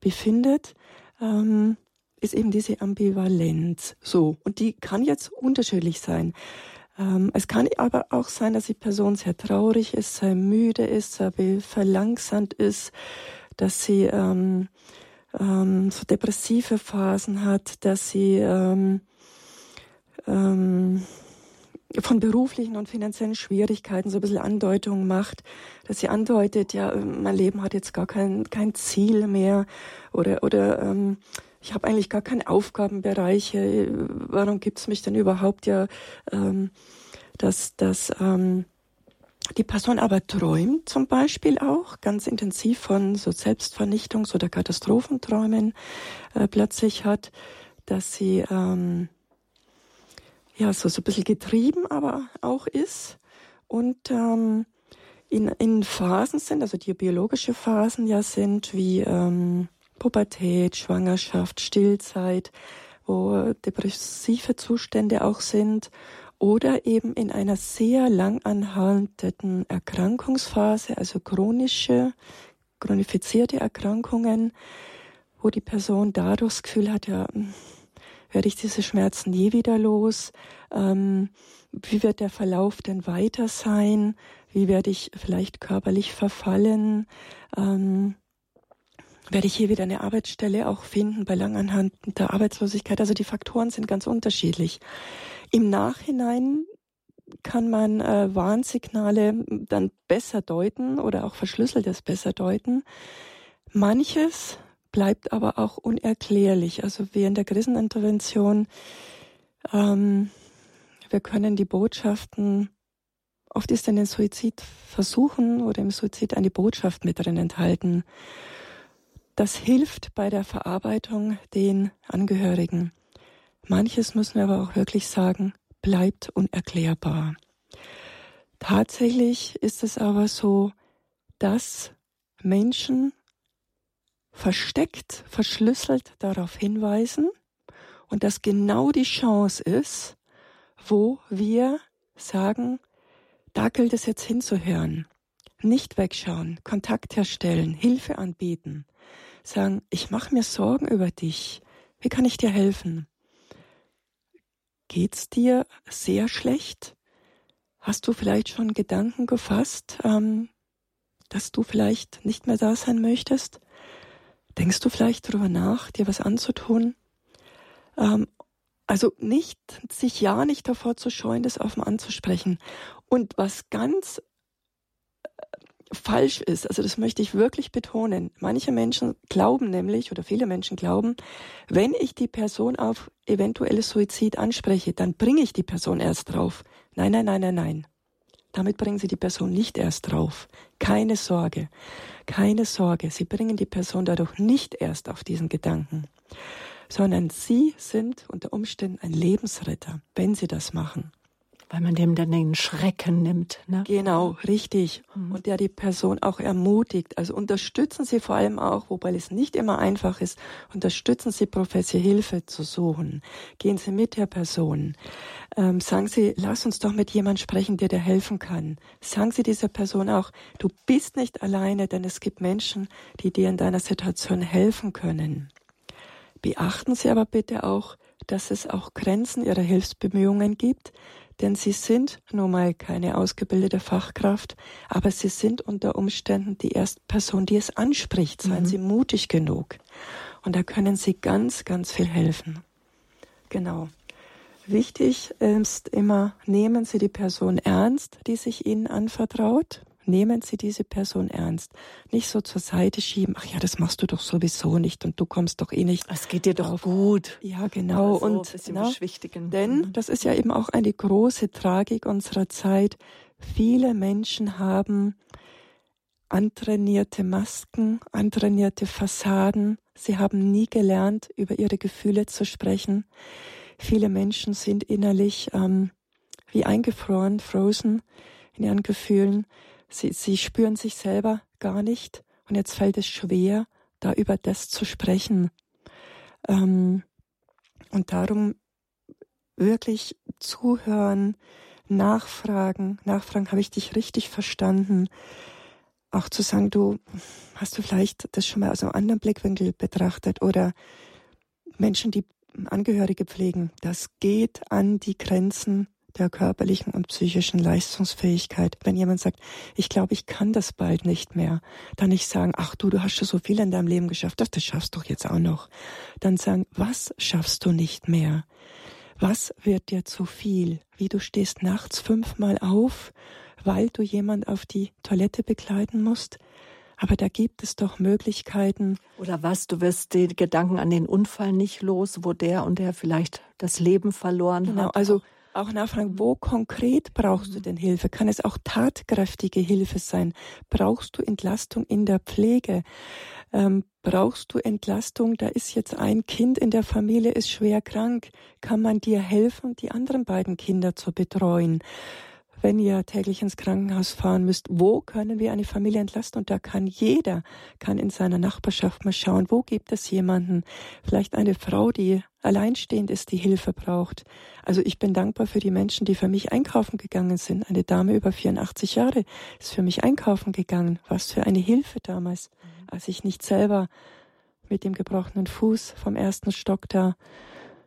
befindet, ähm, ist eben diese Ambivalenz so. Und die kann jetzt unterschiedlich sein. Ähm, es kann aber auch sein, dass die Person sehr traurig ist, sehr müde ist, sehr verlangsamt ist, dass sie ähm, ähm, so depressive Phasen hat, dass sie ähm, ähm, von beruflichen und finanziellen Schwierigkeiten so ein bisschen Andeutungen macht, dass sie andeutet, ja, mein Leben hat jetzt gar kein, kein Ziel mehr oder, oder ähm, ich habe eigentlich gar keine Aufgabenbereiche. Warum gibt's mich denn überhaupt ja, ähm, dass, dass ähm, die Person aber träumt zum Beispiel auch ganz intensiv von so Selbstvernichtungs- oder Katastrophenträumen äh, plötzlich hat, dass sie ähm, ja so, so ein bisschen getrieben aber auch ist und ähm, in, in Phasen sind, also die biologische Phasen ja sind wie ähm, Pubertät, Schwangerschaft, Stillzeit, wo depressive Zustände auch sind oder eben in einer sehr lang anhaltenden Erkrankungsphase, also chronische, chronifizierte Erkrankungen, wo die Person dadurch das Gefühl hat, ja, hm, werde ich diese Schmerzen je wieder los? Ähm, wie wird der Verlauf denn weiter sein? Wie werde ich vielleicht körperlich verfallen? Ähm, werde ich hier wieder eine Arbeitsstelle auch finden bei langanhaltender Arbeitslosigkeit. Also die Faktoren sind ganz unterschiedlich. Im Nachhinein kann man äh, Warnsignale dann besser deuten oder auch Verschlüsseltes besser deuten. Manches bleibt aber auch unerklärlich. Also in der Krisenintervention, ähm, wir können die Botschaften, oft ist in den Suizidversuchen oder im Suizid eine Botschaft mit drin enthalten. Das hilft bei der Verarbeitung den Angehörigen. Manches müssen wir aber auch wirklich sagen, bleibt unerklärbar. Tatsächlich ist es aber so, dass Menschen versteckt, verschlüsselt darauf hinweisen und dass genau die Chance ist, wo wir sagen, da gilt es jetzt hinzuhören. Nicht wegschauen, Kontakt herstellen, Hilfe anbieten, sagen, ich mache mir Sorgen über dich. Wie kann ich dir helfen? Geht's dir sehr schlecht? Hast du vielleicht schon Gedanken gefasst, ähm, dass du vielleicht nicht mehr da sein möchtest? Denkst du vielleicht darüber nach, dir was anzutun? Ähm, also nicht, sich ja nicht davor zu scheuen, das offen anzusprechen. Und was ganz falsch ist. Also das möchte ich wirklich betonen. Manche Menschen glauben nämlich, oder viele Menschen glauben, wenn ich die Person auf eventuelles Suizid anspreche, dann bringe ich die Person erst drauf. Nein, nein, nein, nein, nein. Damit bringen Sie die Person nicht erst drauf. Keine Sorge. Keine Sorge. Sie bringen die Person dadurch nicht erst auf diesen Gedanken, sondern Sie sind unter Umständen ein Lebensretter, wenn Sie das machen. Weil man dem dann den Schrecken nimmt. Ne? Genau, richtig. Mhm. Und der die Person auch ermutigt. Also unterstützen Sie vor allem auch, wobei es nicht immer einfach ist, unterstützen Sie professionelle Hilfe zu suchen. Gehen Sie mit der Person. Ähm, sagen Sie, lass uns doch mit jemand sprechen, der dir helfen kann. Sagen Sie dieser Person auch, du bist nicht alleine, denn es gibt Menschen, die dir in deiner Situation helfen können. Beachten Sie aber bitte auch, dass es auch Grenzen Ihrer Hilfsbemühungen gibt, denn Sie sind nun mal keine ausgebildete Fachkraft, aber Sie sind unter Umständen die erste Person, die es anspricht. Seien mhm. Sie mutig genug. Und da können Sie ganz, ganz viel helfen. Genau. Wichtig ist immer, nehmen Sie die Person ernst, die sich Ihnen anvertraut nehmen Sie diese Person ernst. Nicht so zur Seite schieben, ach ja, das machst du doch sowieso nicht und du kommst doch eh nicht. Es geht dir doch auf. gut. Ja, genau. Also und na, denn mhm. das ist ja eben auch eine große Tragik unserer Zeit. Viele Menschen haben antrainierte Masken, antrainierte Fassaden. Sie haben nie gelernt, über ihre Gefühle zu sprechen. Viele Menschen sind innerlich ähm, wie eingefroren, frozen in ihren Gefühlen. Sie, sie spüren sich selber gar nicht und jetzt fällt es schwer, da über das zu sprechen. Ähm, und darum wirklich zuhören, nachfragen, nachfragen, habe ich dich richtig verstanden? Auch zu sagen, du, hast du vielleicht das schon mal aus einem anderen Blickwinkel betrachtet oder Menschen, die Angehörige pflegen, das geht an die Grenzen der körperlichen und psychischen Leistungsfähigkeit. Wenn jemand sagt, ich glaube, ich kann das bald nicht mehr, dann nicht sagen, ach du, du hast schon so viel in deinem Leben geschafft, das, das schaffst du jetzt auch noch. Dann sagen, was schaffst du nicht mehr? Was wird dir zu viel? Wie du stehst nachts fünfmal auf, weil du jemand auf die Toilette begleiten musst? Aber da gibt es doch Möglichkeiten. Oder was, du wirst die Gedanken an den Unfall nicht los, wo der und der vielleicht das Leben verloren genau, hat. Also auch nachfragen, wo konkret brauchst du denn Hilfe? Kann es auch tatkräftige Hilfe sein? Brauchst du Entlastung in der Pflege? Ähm, brauchst du Entlastung? Da ist jetzt ein Kind in der Familie, ist schwer krank. Kann man dir helfen, die anderen beiden Kinder zu betreuen? Wenn ihr täglich ins Krankenhaus fahren müsst, wo können wir eine Familie entlasten? Und da kann jeder, kann in seiner Nachbarschaft mal schauen, wo gibt es jemanden, vielleicht eine Frau, die alleinstehend ist, die Hilfe braucht. Also ich bin dankbar für die Menschen, die für mich einkaufen gegangen sind. Eine Dame über 84 Jahre ist für mich einkaufen gegangen. Was für eine Hilfe damals, als ich nicht selber mit dem gebrochenen Fuß vom ersten Stock da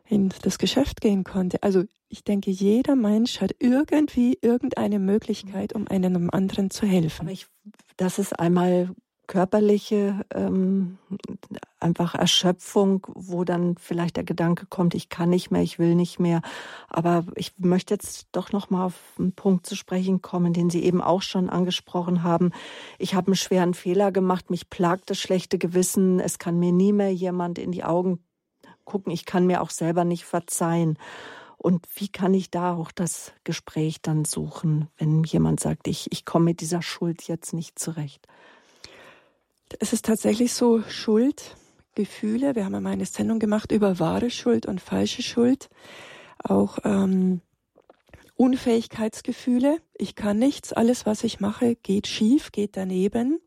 in das Geschäft gehen konnte. Also ich denke, jeder Mensch hat irgendwie irgendeine Möglichkeit, um einem anderen zu helfen. Aber ich, das ist einmal körperliche ähm, einfach Erschöpfung, wo dann vielleicht der Gedanke kommt, ich kann nicht mehr, ich will nicht mehr. Aber ich möchte jetzt doch noch mal auf einen Punkt zu sprechen kommen, den Sie eben auch schon angesprochen haben. Ich habe einen schweren Fehler gemacht, mich plagt das schlechte Gewissen, es kann mir nie mehr jemand in die Augen gucken, ich kann mir auch selber nicht verzeihen. Und wie kann ich da auch das Gespräch dann suchen, wenn jemand sagt, ich, ich komme mit dieser Schuld jetzt nicht zurecht? Es ist tatsächlich so, Schuld, Gefühle, wir haben einmal eine Sendung gemacht über wahre Schuld und falsche Schuld, auch ähm, Unfähigkeitsgefühle, ich kann nichts, alles was ich mache geht schief, geht daneben.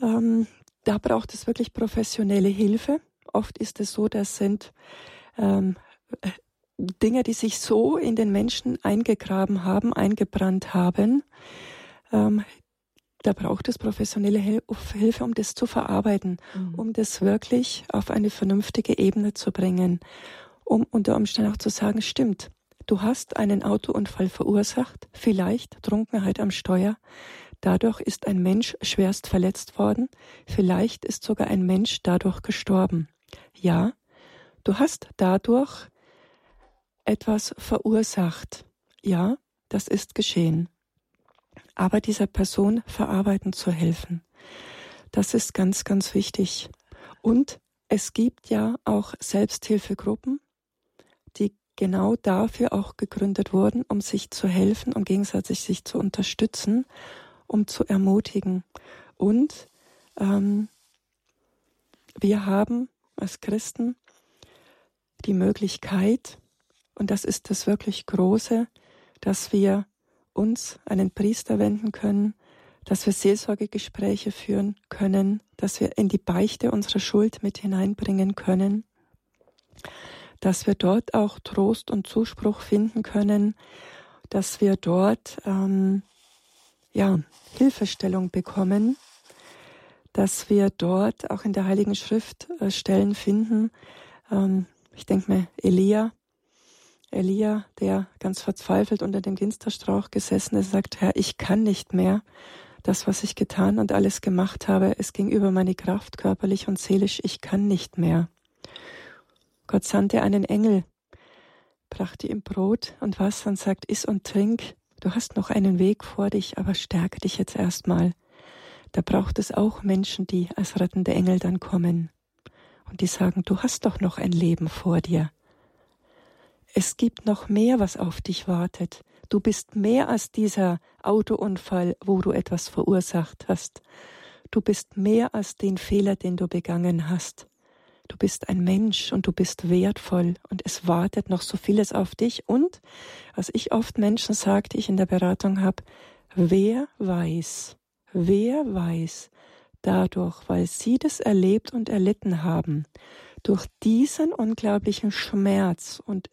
Ähm, da braucht es wirklich professionelle Hilfe. Oft ist es so, das sind ähm, äh, Dinge, die sich so in den Menschen eingegraben haben, eingebrannt haben. Ähm, da braucht es professionelle Hilfe, um das zu verarbeiten, mhm. um das wirklich auf eine vernünftige Ebene zu bringen, um unter Umständen auch zu sagen, stimmt, du hast einen Autounfall verursacht, vielleicht Trunkenheit am Steuer, dadurch ist ein Mensch schwerst verletzt worden, vielleicht ist sogar ein Mensch dadurch gestorben. Ja, du hast dadurch etwas verursacht. Ja, das ist geschehen. Aber dieser Person verarbeiten zu helfen, das ist ganz, ganz wichtig. Und es gibt ja auch Selbsthilfegruppen, die genau dafür auch gegründet wurden, um sich zu helfen, um gegenseitig sich zu unterstützen, um zu ermutigen. Und ähm, wir haben als Christen die Möglichkeit, und das ist das wirklich Große, dass wir uns den Priester wenden können, dass wir Seelsorgegespräche führen können, dass wir in die Beichte unsere Schuld mit hineinbringen können, dass wir dort auch Trost und Zuspruch finden können, dass wir dort ähm, ja, Hilfestellung bekommen, dass wir dort auch in der Heiligen Schrift äh, Stellen finden. Ähm, ich denke mir, Elia, Elia, der ganz verzweifelt unter dem Ginsterstrauch gesessen ist, sagt, Herr, ich kann nicht mehr. Das, was ich getan und alles gemacht habe, es ging über meine Kraft, körperlich und seelisch, ich kann nicht mehr. Gott sandte einen Engel, brachte ihm Brot und Wasser und sagt, iss und trink, du hast noch einen Weg vor dich, aber stärke dich jetzt erstmal. Da braucht es auch Menschen, die als rettende Engel dann kommen und die sagen, du hast doch noch ein Leben vor dir. Es gibt noch mehr, was auf dich wartet. Du bist mehr als dieser Autounfall, wo du etwas verursacht hast. Du bist mehr als den Fehler, den du begangen hast. Du bist ein Mensch und du bist wertvoll und es wartet noch so vieles auf dich. Und, was ich oft Menschen sage, die ich in der Beratung habe, wer weiß, wer weiß, dadurch, weil sie das erlebt und erlitten haben, durch diesen unglaublichen Schmerz und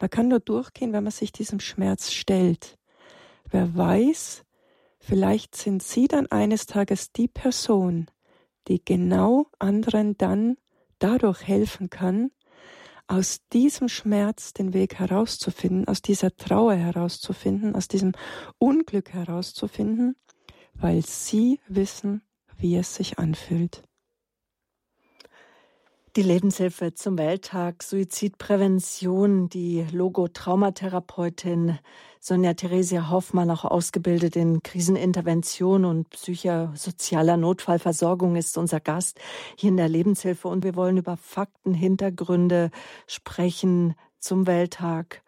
man kann nur durchgehen, wenn man sich diesem Schmerz stellt. Wer weiß, vielleicht sind Sie dann eines Tages die Person, die genau anderen dann dadurch helfen kann, aus diesem Schmerz den Weg herauszufinden, aus dieser Trauer herauszufinden, aus diesem Unglück herauszufinden, weil sie wissen, wie es sich anfühlt. Die Lebenshilfe zum Welttag Suizidprävention, die Logo-Traumatherapeutin Sonja Theresia Hoffmann, auch ausgebildet in Krisenintervention und psychosozialer Notfallversorgung, ist unser Gast hier in der Lebenshilfe. Und wir wollen über Fakten, Hintergründe sprechen zum Welttag.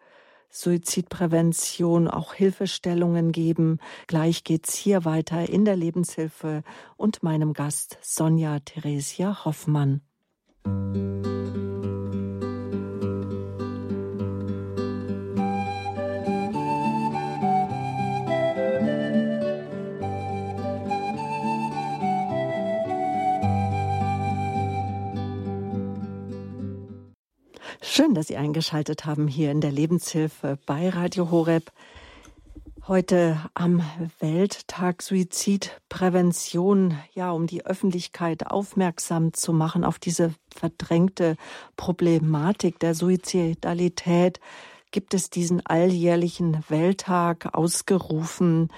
Suizidprävention, auch Hilfestellungen geben. Gleich geht's hier weiter in der Lebenshilfe und meinem Gast Sonja Theresia Hoffmann. Schön, dass Sie eingeschaltet haben hier in der Lebenshilfe bei Radio Horeb. Heute am Welttag Suizidprävention, ja, um die Öffentlichkeit aufmerksam zu machen auf diese verdrängte Problematik der Suizidalität, gibt es diesen alljährlichen Welttag ausgerufen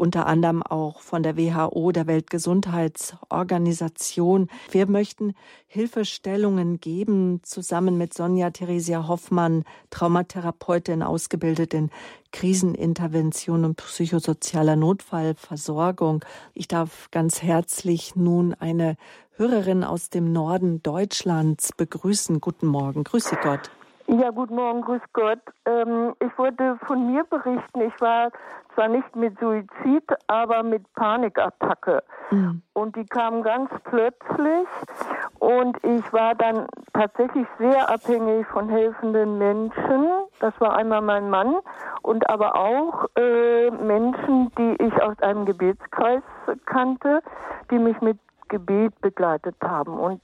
unter anderem auch von der WHO, der Weltgesundheitsorganisation. Wir möchten Hilfestellungen geben, zusammen mit Sonja Theresia Hoffmann, Traumatherapeutin, ausgebildet in Krisenintervention und psychosozialer Notfallversorgung. Ich darf ganz herzlich nun eine Hörerin aus dem Norden Deutschlands begrüßen. Guten Morgen. Grüße Gott. Ja, guten Morgen, grüß Gott. Ähm, ich wollte von mir berichten. Ich war zwar nicht mit Suizid, aber mit Panikattacke. Mhm. Und die kam ganz plötzlich. Und ich war dann tatsächlich sehr abhängig von helfenden Menschen. Das war einmal mein Mann und aber auch äh, Menschen, die ich aus einem Gebetskreis kannte, die mich mit Gebet begleitet haben. Und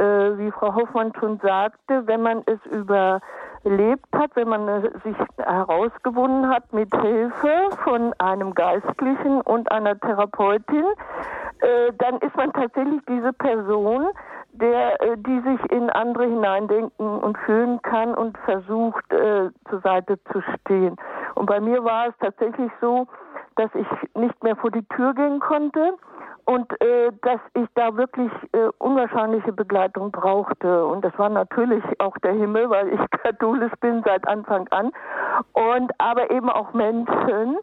äh, wie Frau Hoffmann schon sagte, wenn man es überlebt hat, wenn man sich herausgewonnen hat mit Hilfe von einem Geistlichen und einer Therapeutin, äh, dann ist man tatsächlich diese Person, der, äh, die sich in andere hineindenken und fühlen kann und versucht, äh, zur Seite zu stehen. Und bei mir war es tatsächlich so, dass ich nicht mehr vor die Tür gehen konnte und äh, dass ich da wirklich äh, unwahrscheinliche Begleitung brauchte. Und das war natürlich auch der Himmel, weil ich katholisch bin seit Anfang an. Und aber eben auch Menschen.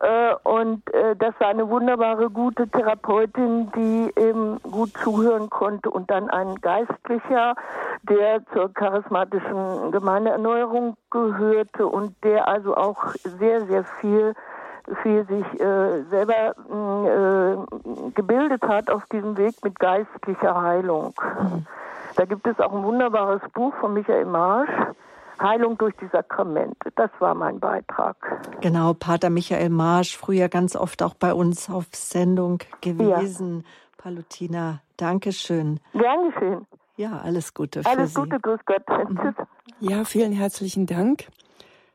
Äh, und äh, das war eine wunderbare, gute Therapeutin, die eben gut zuhören konnte. Und dann ein Geistlicher, der zur charismatischen Gemeindeerneuerung gehörte und der also auch sehr, sehr viel viel sich äh, selber mm, äh, gebildet hat auf diesem Weg mit geistlicher Heilung. Mhm. Da gibt es auch ein wunderbares Buch von Michael Marsch, Heilung durch die Sakramente. Das war mein Beitrag. Genau, Pater Michael Marsch, früher ganz oft auch bei uns auf Sendung gewesen. Ja. Palutina, Dankeschön. Gern geschehen. Ja, alles Gute für alles Sie. Alles Gute, grüß Gott. Mhm. Ja, vielen herzlichen Dank.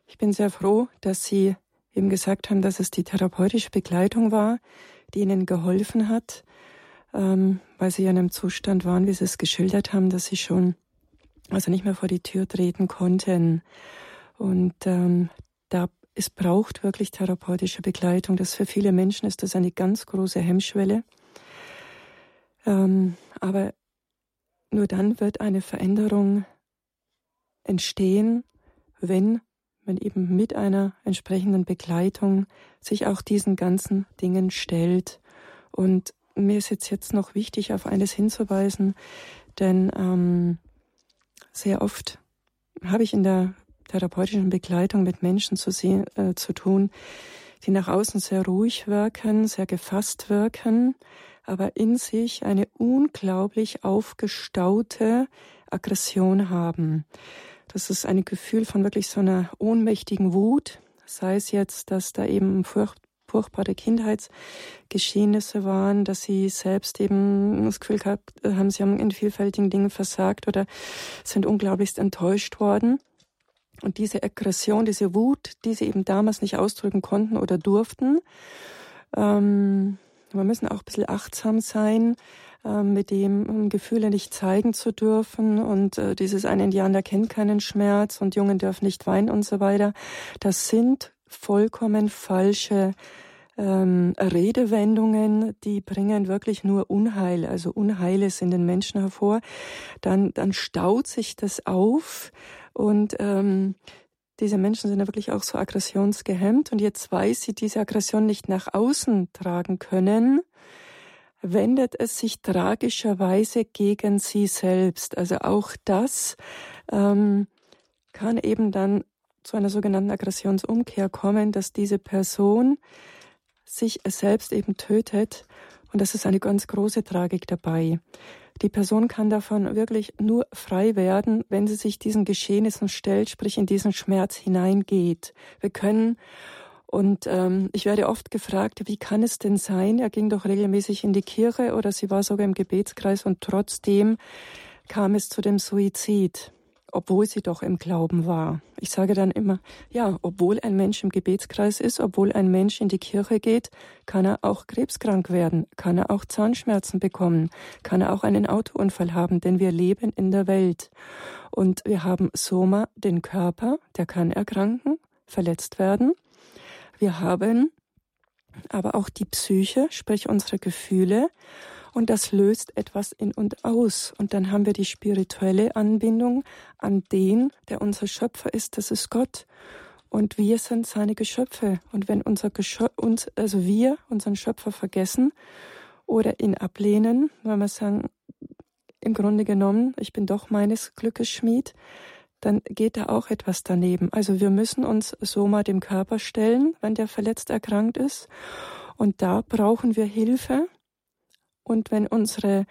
Ich bin sehr froh, dass Sie eben gesagt haben, dass es die therapeutische Begleitung war, die Ihnen geholfen hat, ähm, weil Sie ja in einem Zustand waren, wie Sie es geschildert haben, dass Sie schon also nicht mehr vor die Tür treten konnten. Und ähm, da es braucht wirklich therapeutische Begleitung. Das für viele Menschen ist das eine ganz große Hemmschwelle. Ähm, aber nur dann wird eine Veränderung entstehen, wenn man eben mit einer entsprechenden Begleitung sich auch diesen ganzen Dingen stellt. Und mir ist jetzt, jetzt noch wichtig, auf eines hinzuweisen, denn ähm, sehr oft habe ich in der therapeutischen Begleitung mit Menschen zu, sehen, äh, zu tun, die nach außen sehr ruhig wirken, sehr gefasst wirken, aber in sich eine unglaublich aufgestaute Aggression haben. Das ist ein Gefühl von wirklich so einer ohnmächtigen Wut, sei es jetzt, dass da eben furcht, furchtbare Kindheitsgeschehnisse waren, dass sie selbst eben das Gefühl gehabt haben, sie haben in vielfältigen Dingen versagt oder sind unglaublichst enttäuscht worden. Und diese Aggression, diese Wut, die sie eben damals nicht ausdrücken konnten oder durften, ähm, wir müssen auch ein bisschen achtsam sein, mit dem um Gefühle nicht zeigen zu dürfen. Und äh, dieses ein Indianer kennt keinen Schmerz und Jungen dürfen nicht weinen und so weiter. Das sind vollkommen falsche ähm, Redewendungen, die bringen wirklich nur Unheil, also Unheiles in den Menschen hervor. Dann, dann staut sich das auf. Und ähm, diese Menschen sind ja wirklich auch so aggressionsgehemmt. Und jetzt, weil sie diese Aggression nicht nach außen tragen können, wendet es sich tragischerweise gegen sie selbst. Also auch das ähm, kann eben dann zu einer sogenannten Aggressionsumkehr kommen, dass diese Person sich selbst eben tötet. Und das ist eine ganz große Tragik dabei. Die Person kann davon wirklich nur frei werden, wenn sie sich diesen Geschehnissen stellt, sprich in diesen Schmerz hineingeht. Wir können und ähm, ich werde oft gefragt, wie kann es denn sein? Er ging doch regelmäßig in die Kirche oder sie war sogar im Gebetskreis und trotzdem kam es zu dem Suizid obwohl sie doch im Glauben war. Ich sage dann immer, ja, obwohl ein Mensch im Gebetskreis ist, obwohl ein Mensch in die Kirche geht, kann er auch krebskrank werden, kann er auch Zahnschmerzen bekommen, kann er auch einen Autounfall haben, denn wir leben in der Welt. Und wir haben Soma, den Körper, der kann erkranken, verletzt werden. Wir haben aber auch die Psyche, sprich unsere Gefühle. Und das löst etwas in und aus. Und dann haben wir die spirituelle Anbindung an den, der unser Schöpfer ist, das ist Gott. Und wir sind seine Geschöpfe. Und wenn unser Geschöpf, uns, also wir unseren Schöpfer vergessen oder ihn ablehnen, weil wir sagen, im Grunde genommen, ich bin doch meines Glückes Schmied, dann geht da auch etwas daneben. Also wir müssen uns so mal dem Körper stellen, wenn der verletzt erkrankt ist. Und da brauchen wir Hilfe. Und wenn unsere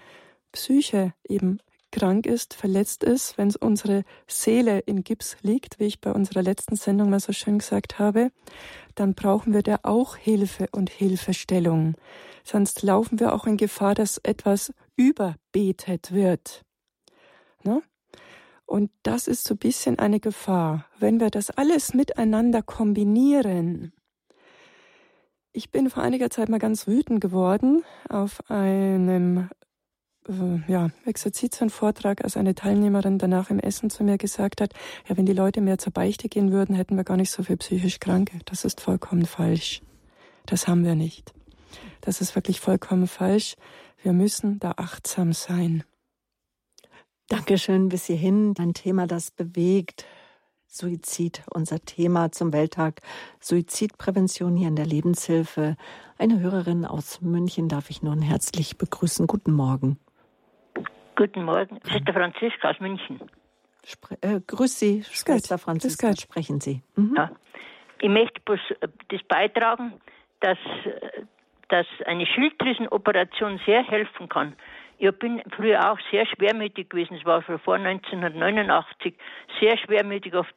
Psyche eben krank ist, verletzt ist, wenn unsere Seele in Gips liegt, wie ich bei unserer letzten Sendung mal so schön gesagt habe, dann brauchen wir da auch Hilfe und Hilfestellung. Sonst laufen wir auch in Gefahr, dass etwas überbetet wird. Ne? Und das ist so ein bisschen eine Gefahr. Wenn wir das alles miteinander kombinieren, ich bin vor einiger Zeit mal ganz wütend geworden auf einem äh, ja, Exerzitienvortrag, als eine Teilnehmerin danach im Essen zu mir gesagt hat, ja, wenn die Leute mehr zur Beichte gehen würden, hätten wir gar nicht so viel psychisch Kranke. Das ist vollkommen falsch. Das haben wir nicht. Das ist wirklich vollkommen falsch. Wir müssen da achtsam sein. Dankeschön bis hierhin. Ein Thema, das bewegt, Suizid, unser Thema zum Welttag Suizidprävention hier in der Lebenshilfe. Eine Hörerin aus München darf ich nun herzlich begrüßen. Guten Morgen. Guten Morgen, Schwester Franziska aus München. Spre äh, grüß Sie, Schwester Franziska, sprechen Sie. Mhm. Ja. Ich möchte bloß äh, das beitragen, dass, äh, dass eine Schilddrüsenoperation sehr helfen kann. Ich bin früher auch sehr schwermütig gewesen. Es war schon vor 1989 sehr schwermütig oft.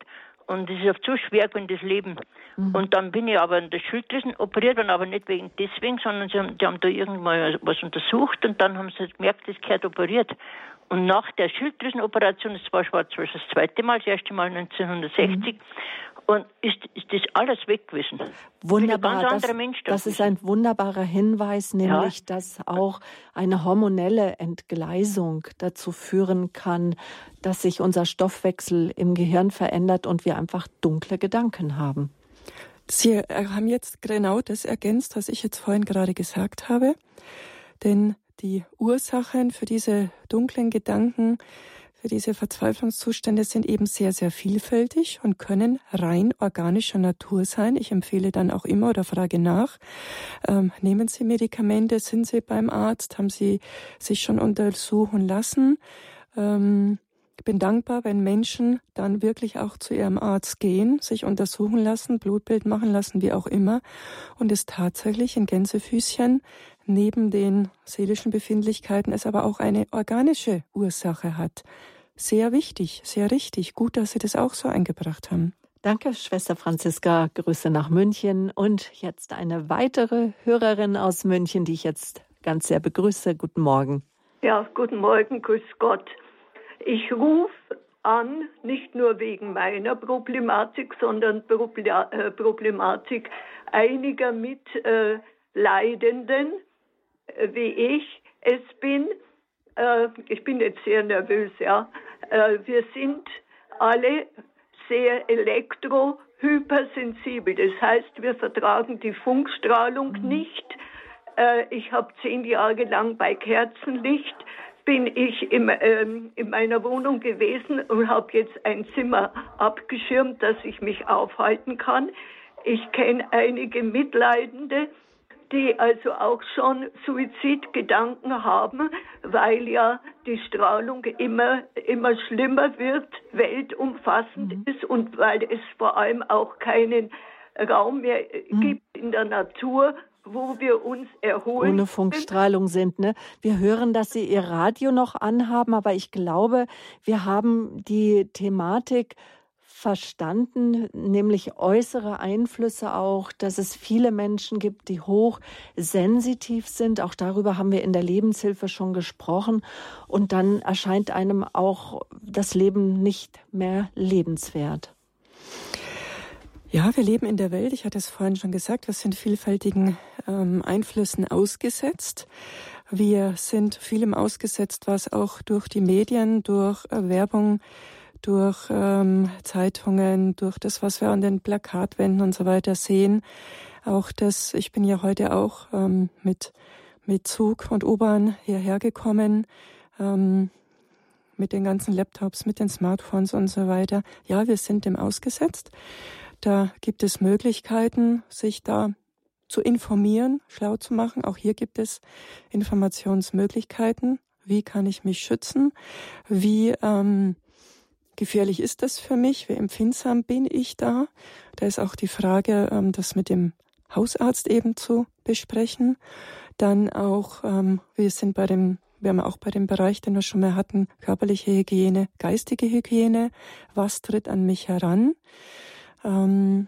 Und es ist oft so schwer gewesen, das Leben. Mhm. Und dann bin ich aber in der Schilddrüsen operiert worden, aber nicht wegen deswegen, sondern sie haben, die haben da irgendwann was untersucht und dann haben sie gemerkt, das gehört operiert. Und nach der Schilddrüsenoperation, das war schon das zweite Mal, das erste Mal 1960, mhm. Und ist, ist das alles weg gewesen. Wunderbar. Das, das ist ein wunderbarer Hinweis, nämlich, ja. dass auch eine hormonelle Entgleisung dazu führen kann, dass sich unser Stoffwechsel im Gehirn verändert und wir einfach dunkle Gedanken haben. Sie haben jetzt genau das ergänzt, was ich jetzt vorhin gerade gesagt habe. Denn die Ursachen für diese dunklen Gedanken, für diese Verzweiflungszustände sind eben sehr, sehr vielfältig und können rein organischer Natur sein. Ich empfehle dann auch immer oder frage nach, ähm, nehmen Sie Medikamente, sind Sie beim Arzt, haben Sie sich schon untersuchen lassen? Ähm, ich bin dankbar, wenn Menschen dann wirklich auch zu ihrem Arzt gehen, sich untersuchen lassen, Blutbild machen lassen, wie auch immer, und es tatsächlich in Gänsefüßchen neben den seelischen Befindlichkeiten es aber auch eine organische Ursache hat. Sehr wichtig, sehr richtig. Gut, dass Sie das auch so eingebracht haben. Danke, Schwester Franziska. Grüße nach München. Und jetzt eine weitere Hörerin aus München, die ich jetzt ganz sehr begrüße. Guten Morgen. Ja, guten Morgen, grüß Gott. Ich rufe an, nicht nur wegen meiner Problematik, sondern äh, Problematik einiger Mitleidenden, äh, wie ich es bin. Äh, ich bin jetzt sehr nervös, ja. Wir sind alle sehr elektrohypersensibel. Das heißt, wir vertragen die Funkstrahlung mhm. nicht. Ich habe zehn Jahre lang bei Kerzenlicht bin ich im, ähm, in meiner Wohnung gewesen und habe jetzt ein Zimmer abgeschirmt, dass ich mich aufhalten kann. Ich kenne einige Mitleidende, die also auch schon Suizidgedanken haben, weil ja die Strahlung immer, immer schlimmer wird, weltumfassend mhm. ist und weil es vor allem auch keinen Raum mehr mhm. gibt in der Natur, wo wir uns erholen. Ohne Funkstrahlung sind. Ne? Wir hören, dass Sie Ihr Radio noch anhaben, aber ich glaube, wir haben die Thematik verstanden, nämlich äußere Einflüsse auch, dass es viele Menschen gibt, die hochsensitiv sind. Auch darüber haben wir in der Lebenshilfe schon gesprochen. Und dann erscheint einem auch das Leben nicht mehr lebenswert. Ja, wir leben in der Welt, ich hatte es vorhin schon gesagt, wir sind vielfältigen ähm, Einflüssen ausgesetzt. Wir sind vielem ausgesetzt, was auch durch die Medien, durch äh, Werbung, durch ähm, Zeitungen, durch das, was wir an den Plakatwänden und so weiter sehen. Auch das, ich bin ja heute auch ähm, mit, mit Zug und U-Bahn hierher gekommen. Ähm, mit den ganzen Laptops, mit den Smartphones und so weiter. Ja, wir sind dem ausgesetzt. Da gibt es Möglichkeiten, sich da zu informieren, schlau zu machen. Auch hier gibt es Informationsmöglichkeiten. Wie kann ich mich schützen? Wie ähm, gefährlich ist das für mich? Wie empfindsam bin ich da? Da ist auch die Frage, ähm, das mit dem Hausarzt eben zu besprechen. Dann auch, ähm, wir sind bei dem wir haben auch bei dem Bereich, den wir schon mal hatten, körperliche Hygiene, geistige Hygiene. Was tritt an mich heran? Ähm,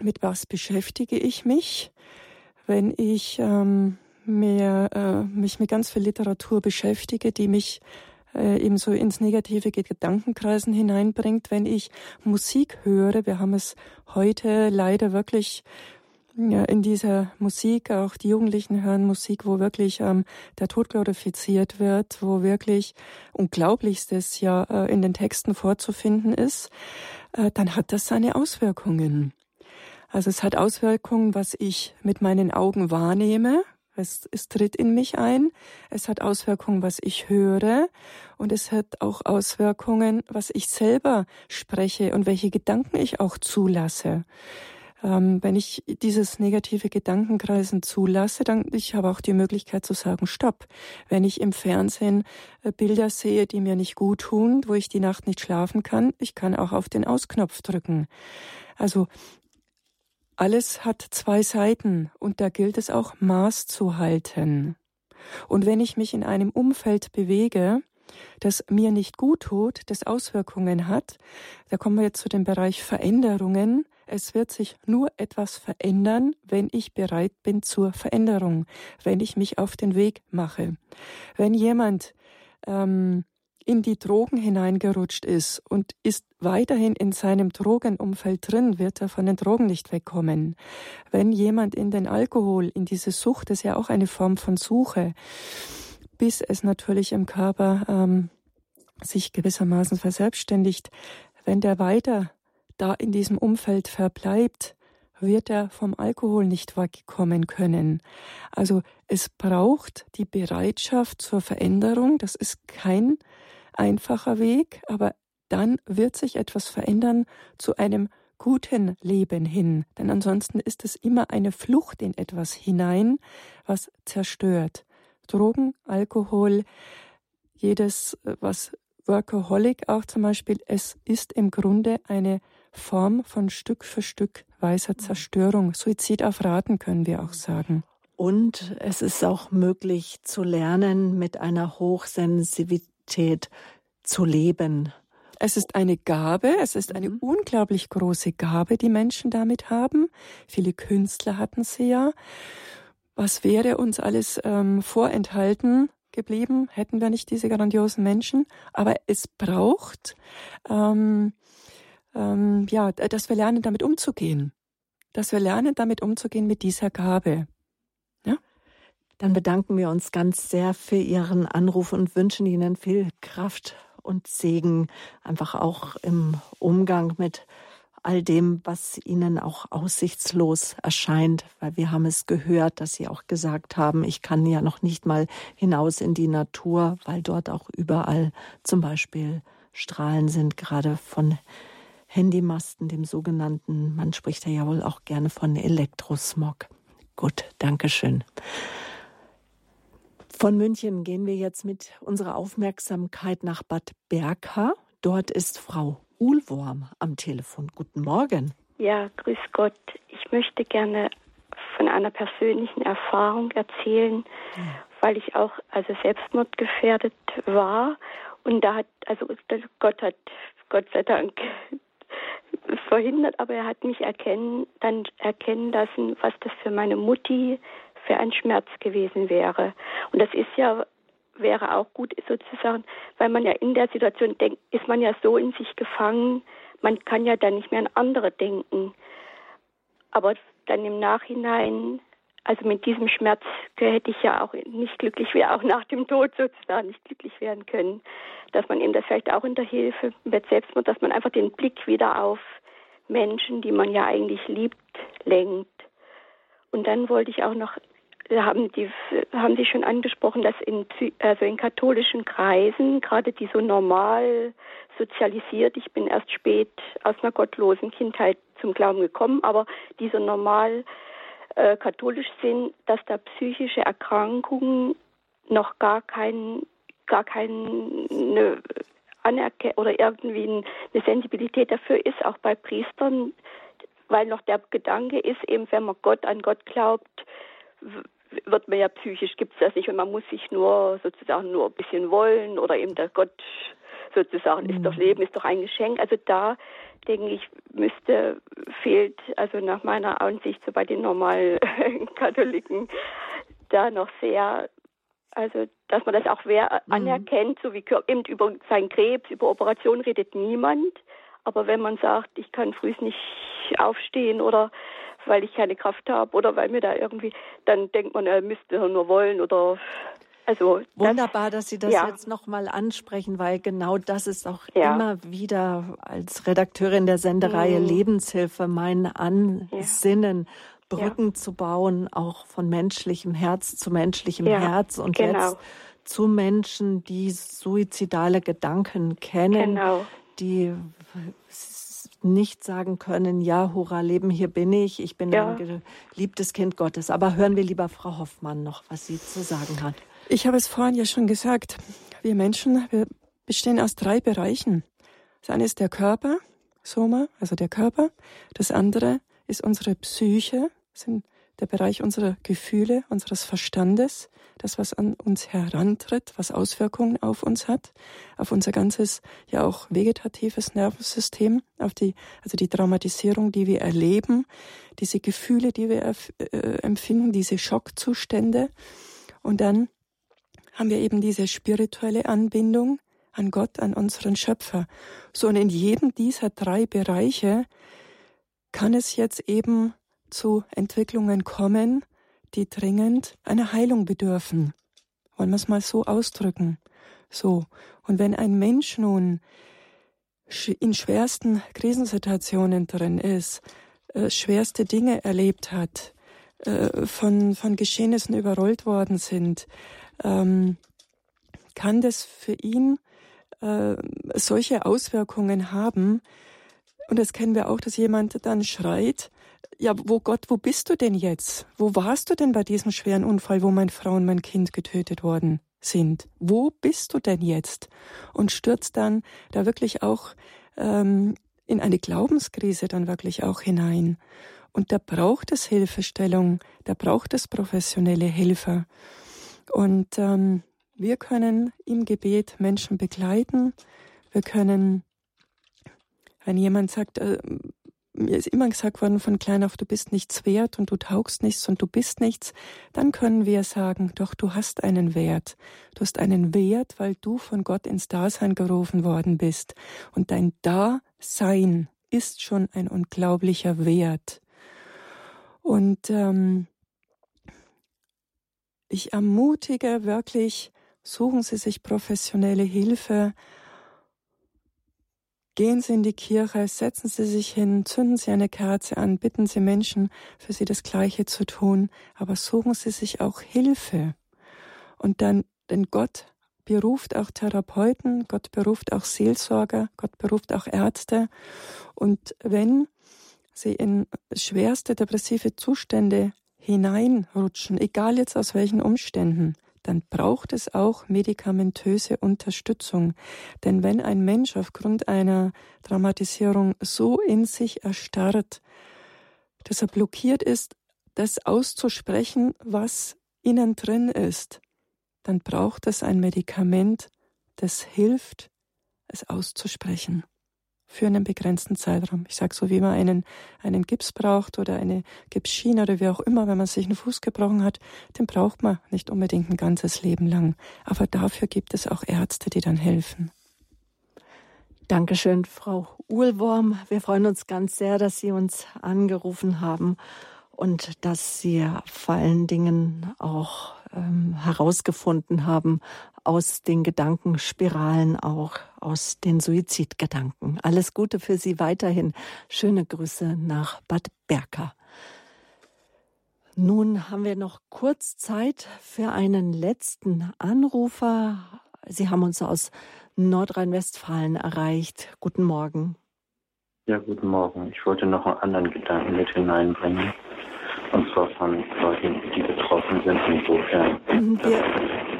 mit was beschäftige ich mich? Wenn ich mehr, äh, mich mit ganz viel Literatur beschäftige, die mich äh, eben so ins negative Gedankenkreisen hineinbringt, wenn ich Musik höre. Wir haben es heute leider wirklich ja, in dieser Musik, auch die Jugendlichen hören Musik, wo wirklich ähm, der Tod glorifiziert wird, wo wirklich Unglaublichstes ja äh, in den Texten vorzufinden ist. Äh, dann hat das seine Auswirkungen. Also es hat Auswirkungen, was ich mit meinen Augen wahrnehme. Es, es tritt in mich ein. Es hat Auswirkungen, was ich höre. Und es hat auch Auswirkungen, was ich selber spreche und welche Gedanken ich auch zulasse. Ähm, wenn ich dieses negative Gedankenkreisen zulasse, dann ich habe auch die Möglichkeit zu sagen, stopp. Wenn ich im Fernsehen äh, Bilder sehe, die mir nicht gut tun, wo ich die Nacht nicht schlafen kann, ich kann auch auf den Ausknopf drücken. Also alles hat zwei Seiten und da gilt es auch Maß zu halten. Und wenn ich mich in einem Umfeld bewege, das mir nicht gut tut, das Auswirkungen hat, da kommen wir jetzt zu dem Bereich Veränderungen. Es wird sich nur etwas verändern, wenn ich bereit bin zur Veränderung, wenn ich mich auf den Weg mache. Wenn jemand ähm, in die Drogen hineingerutscht ist und ist weiterhin in seinem Drogenumfeld drin, wird er von den Drogen nicht wegkommen. Wenn jemand in den Alkohol, in diese Sucht, das ist ja auch eine Form von Suche, bis es natürlich im Körper ähm, sich gewissermaßen verselbstständigt, wenn der weiter da in diesem Umfeld verbleibt, wird er vom Alkohol nicht wegkommen können. Also es braucht die Bereitschaft zur Veränderung. Das ist kein einfacher Weg, aber dann wird sich etwas verändern zu einem guten Leben hin. Denn ansonsten ist es immer eine Flucht in etwas hinein, was zerstört. Drogen, Alkohol, jedes, was Workaholic auch zum Beispiel, es ist im Grunde eine Form von Stück für Stück weiser Zerstörung. Suizid auf Raten können wir auch sagen. Und es ist auch möglich zu lernen, mit einer Hochsensitivität zu leben. Es ist eine Gabe, es ist eine mhm. unglaublich große Gabe, die Menschen damit haben. Viele Künstler hatten sie ja. Was wäre uns alles ähm, vorenthalten geblieben, hätten wir nicht diese grandiosen Menschen? Aber es braucht, ähm, ähm, ja, dass wir lernen, damit umzugehen. Dass wir lernen, damit umzugehen mit dieser Gabe. Dann bedanken wir uns ganz sehr für Ihren Anruf und wünschen Ihnen viel Kraft und Segen, einfach auch im Umgang mit all dem, was Ihnen auch aussichtslos erscheint, weil wir haben es gehört, dass Sie auch gesagt haben, ich kann ja noch nicht mal hinaus in die Natur, weil dort auch überall zum Beispiel Strahlen sind, gerade von Handymasten, dem sogenannten, man spricht ja wohl auch gerne von Elektrosmog. Gut, Dankeschön. Von München gehen wir jetzt mit unserer Aufmerksamkeit nach Bad Berka. Dort ist Frau Uhlworm am Telefon. Guten Morgen. Ja, grüß Gott. Ich möchte gerne von einer persönlichen Erfahrung erzählen, ja. weil ich auch also selbstmordgefährdet war und da hat also Gott hat Gott sei Dank verhindert, aber er hat mich erkennen, dann erkennen lassen, was das für meine Mutti für ein Schmerz gewesen wäre. Und das ist ja wäre auch gut sozusagen, weil man ja in der Situation denkt, ist man ja so in sich gefangen, man kann ja dann nicht mehr an andere denken. Aber dann im Nachhinein, also mit diesem Schmerz hätte ich ja auch nicht glücklich wäre, auch nach dem Tod sozusagen nicht glücklich werden können, dass man eben das vielleicht auch in der Hilfe mit Selbstmord, dass man einfach den Blick wieder auf Menschen, die man ja eigentlich liebt, lenkt. Und dann wollte ich auch noch haben die haben Sie schon angesprochen, dass in also in katholischen Kreisen, gerade die so normal sozialisiert, ich bin erst spät aus einer gottlosen Kindheit zum Glauben gekommen, aber die so normal äh, katholisch sind, dass da psychische Erkrankungen noch gar kein gar keine Anerkennung oder irgendwie eine Sensibilität dafür ist, auch bei Priestern, weil noch der Gedanke ist, eben wenn man Gott an Gott glaubt, wird man ja psychisch, gibt es das nicht und man muss sich nur sozusagen nur ein bisschen wollen oder eben der Gott sozusagen mhm. ist doch Leben, ist doch ein Geschenk. Also da denke ich, müsste, fehlt, also nach meiner Ansicht so bei den normalen Katholiken da noch sehr, also dass man das auch wer mhm. anerkennt, so wie eben über seinen Krebs, über Operationen redet niemand. Aber wenn man sagt, ich kann früh nicht aufstehen oder weil ich keine Kraft habe oder weil mir da irgendwie, dann denkt man, er müsste nur wollen oder also wunderbar, dass Sie das ja. jetzt nochmal ansprechen, weil genau das ist auch ja. immer wieder als Redakteurin der Sendereihe mhm. Lebenshilfe mein Ansinnen. Ja. Brücken zu bauen, auch von menschlichem Herz zu menschlichem Herz und genau. jetzt zu Menschen, die suizidale Gedanken kennen, genau. die nicht sagen können, ja, hurra, Leben, hier bin ich, ich bin ja. ein geliebtes Kind Gottes. Aber hören wir lieber Frau Hoffmann noch, was sie zu sagen hat. Ich habe es vorhin ja schon gesagt. Wir Menschen, wir bestehen aus drei Bereichen. Das eine ist der Körper, Soma, also der Körper. Das andere ist unsere Psyche, sind der Bereich unserer Gefühle, unseres Verstandes, das, was an uns herantritt, was Auswirkungen auf uns hat, auf unser ganzes, ja auch vegetatives Nervensystem, auf die, also die Traumatisierung, die wir erleben, diese Gefühle, die wir äh, empfinden, diese Schockzustände. Und dann haben wir eben diese spirituelle Anbindung an Gott, an unseren Schöpfer. So, und in jedem dieser drei Bereiche kann es jetzt eben zu Entwicklungen kommen, die dringend einer Heilung bedürfen. Wollen wir es mal so ausdrücken? So. Und wenn ein Mensch nun in schwersten Krisensituationen drin ist, äh, schwerste Dinge erlebt hat, äh, von, von Geschehnissen überrollt worden sind, ähm, kann das für ihn äh, solche Auswirkungen haben. Und das kennen wir auch, dass jemand dann schreit, ja, wo Gott, wo bist du denn jetzt? Wo warst du denn bei diesem schweren Unfall, wo meine Frau und mein Kind getötet worden sind? Wo bist du denn jetzt? Und stürzt dann da wirklich auch ähm, in eine Glaubenskrise dann wirklich auch hinein. Und da braucht es Hilfestellung, da braucht es professionelle Helfer. Und ähm, wir können im Gebet Menschen begleiten. Wir können, wenn jemand sagt, äh, mir ist immer gesagt worden von klein auf, du bist nichts wert und du taugst nichts und du bist nichts, dann können wir sagen, doch du hast einen Wert. Du hast einen Wert, weil du von Gott ins Dasein gerufen worden bist. Und dein Dasein ist schon ein unglaublicher Wert. Und ähm, ich ermutige wirklich, suchen Sie sich professionelle Hilfe, Gehen Sie in die Kirche, setzen Sie sich hin, zünden Sie eine Kerze an, bitten Sie Menschen, für Sie das Gleiche zu tun, aber suchen Sie sich auch Hilfe. Und dann, denn Gott beruft auch Therapeuten, Gott beruft auch Seelsorger, Gott beruft auch Ärzte. Und wenn Sie in schwerste depressive Zustände hineinrutschen, egal jetzt aus welchen Umständen, dann braucht es auch medikamentöse Unterstützung. Denn wenn ein Mensch aufgrund einer Traumatisierung so in sich erstarrt, dass er blockiert ist, das auszusprechen, was innen drin ist, dann braucht es ein Medikament, das hilft, es auszusprechen für einen begrenzten Zeitraum. Ich sage so, wie man einen, einen Gips braucht oder eine Gipsschiene oder wie auch immer, wenn man sich einen Fuß gebrochen hat, den braucht man nicht unbedingt ein ganzes Leben lang. Aber dafür gibt es auch Ärzte, die dann helfen. Dankeschön, Frau Uhlworm. Wir freuen uns ganz sehr, dass Sie uns angerufen haben und dass Sie vor allen Dingen auch ähm, herausgefunden haben, aus den Gedankenspiralen auch, aus den Suizidgedanken. Alles Gute für Sie weiterhin. Schöne Grüße nach Bad Berka. Nun haben wir noch kurz Zeit für einen letzten Anrufer. Sie haben uns aus Nordrhein-Westfalen erreicht. Guten Morgen. Ja, guten Morgen. Ich wollte noch einen anderen Gedanken mit hineinbringen. Und zwar von Leuten, die betroffen sind, insofern. Mhm, wir,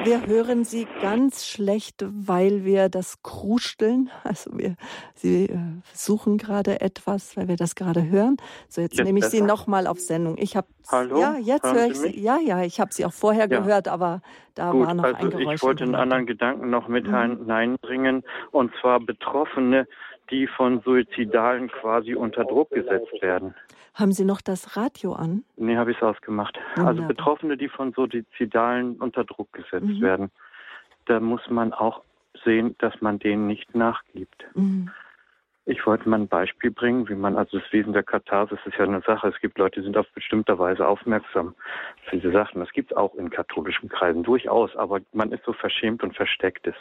wir hören Sie ganz schlecht, weil wir das Krusteln, also wir, Sie äh, suchen gerade etwas, weil wir das gerade hören. So, jetzt, jetzt nehme ich besser? Sie nochmal auf Sendung. Ich habe Hallo? Ja, jetzt höre ich Sie. Ja, ja, ich habe Sie auch vorher ja. gehört, aber da Gut, war noch also ein Geräusch. Ich wollte einen anderen Gedanken noch mit mhm. hineinbringen, und zwar Betroffene, die von Suizidalen quasi unter Druck gesetzt werden. Haben Sie noch das Radio an? Nee, habe ich es ausgemacht. Wunderbar. Also Betroffene, die von Suizidalen unter Druck gesetzt mhm. werden, da muss man auch sehen, dass man denen nicht nachgibt. Mhm. Ich wollte mal ein Beispiel bringen, wie man, also das Wesen der Katharsis ist ja eine Sache. Es gibt Leute, die sind auf bestimmte Weise aufmerksam für diese Sachen. Das gibt es auch in katholischen Kreisen durchaus, aber man ist so verschämt und versteckt ist.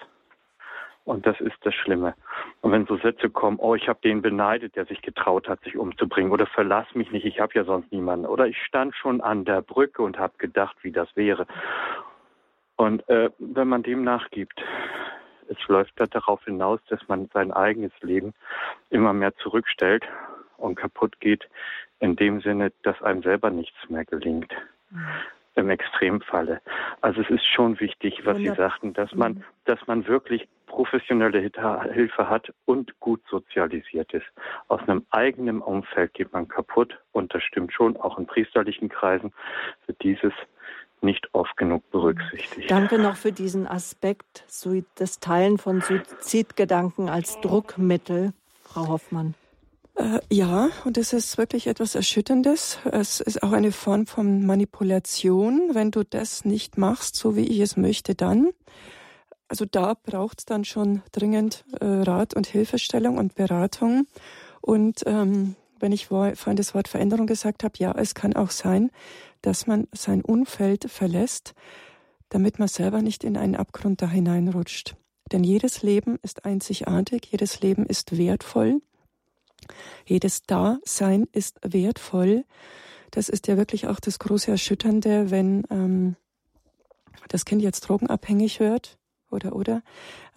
Und das ist das Schlimme. Und wenn so Sätze kommen, oh, ich habe den beneidet, der sich getraut hat, sich umzubringen, oder verlass mich nicht, ich habe ja sonst niemanden, oder ich stand schon an der Brücke und habe gedacht, wie das wäre. Und äh, wenn man dem nachgibt, es läuft darauf hinaus, dass man sein eigenes Leben immer mehr zurückstellt und kaputt geht, in dem Sinne, dass einem selber nichts mehr gelingt. Mhm im Extremfalle. Also es ist schon wichtig, was Sie sagten, dass man, mhm. dass man wirklich professionelle Hilfe hat und gut sozialisiert ist. Aus einem eigenen Umfeld geht man kaputt und das stimmt schon, auch in priesterlichen Kreisen wird dieses nicht oft genug berücksichtigt. Danke noch für diesen Aspekt, das Teilen von Suizidgedanken als Druckmittel, Frau Hoffmann. Äh, ja, und es ist wirklich etwas Erschütterndes. Es ist auch eine Form von Manipulation. Wenn du das nicht machst, so wie ich es möchte, dann. Also da braucht es dann schon dringend äh, Rat und Hilfestellung und Beratung. Und ähm, wenn ich vorhin das Wort Veränderung gesagt habe, ja, es kann auch sein, dass man sein Umfeld verlässt, damit man selber nicht in einen Abgrund da hineinrutscht. Denn jedes Leben ist einzigartig, jedes Leben ist wertvoll. Jedes Dasein ist wertvoll. Das ist ja wirklich auch das große Erschütternde, wenn ähm, das Kind jetzt drogenabhängig wird oder oder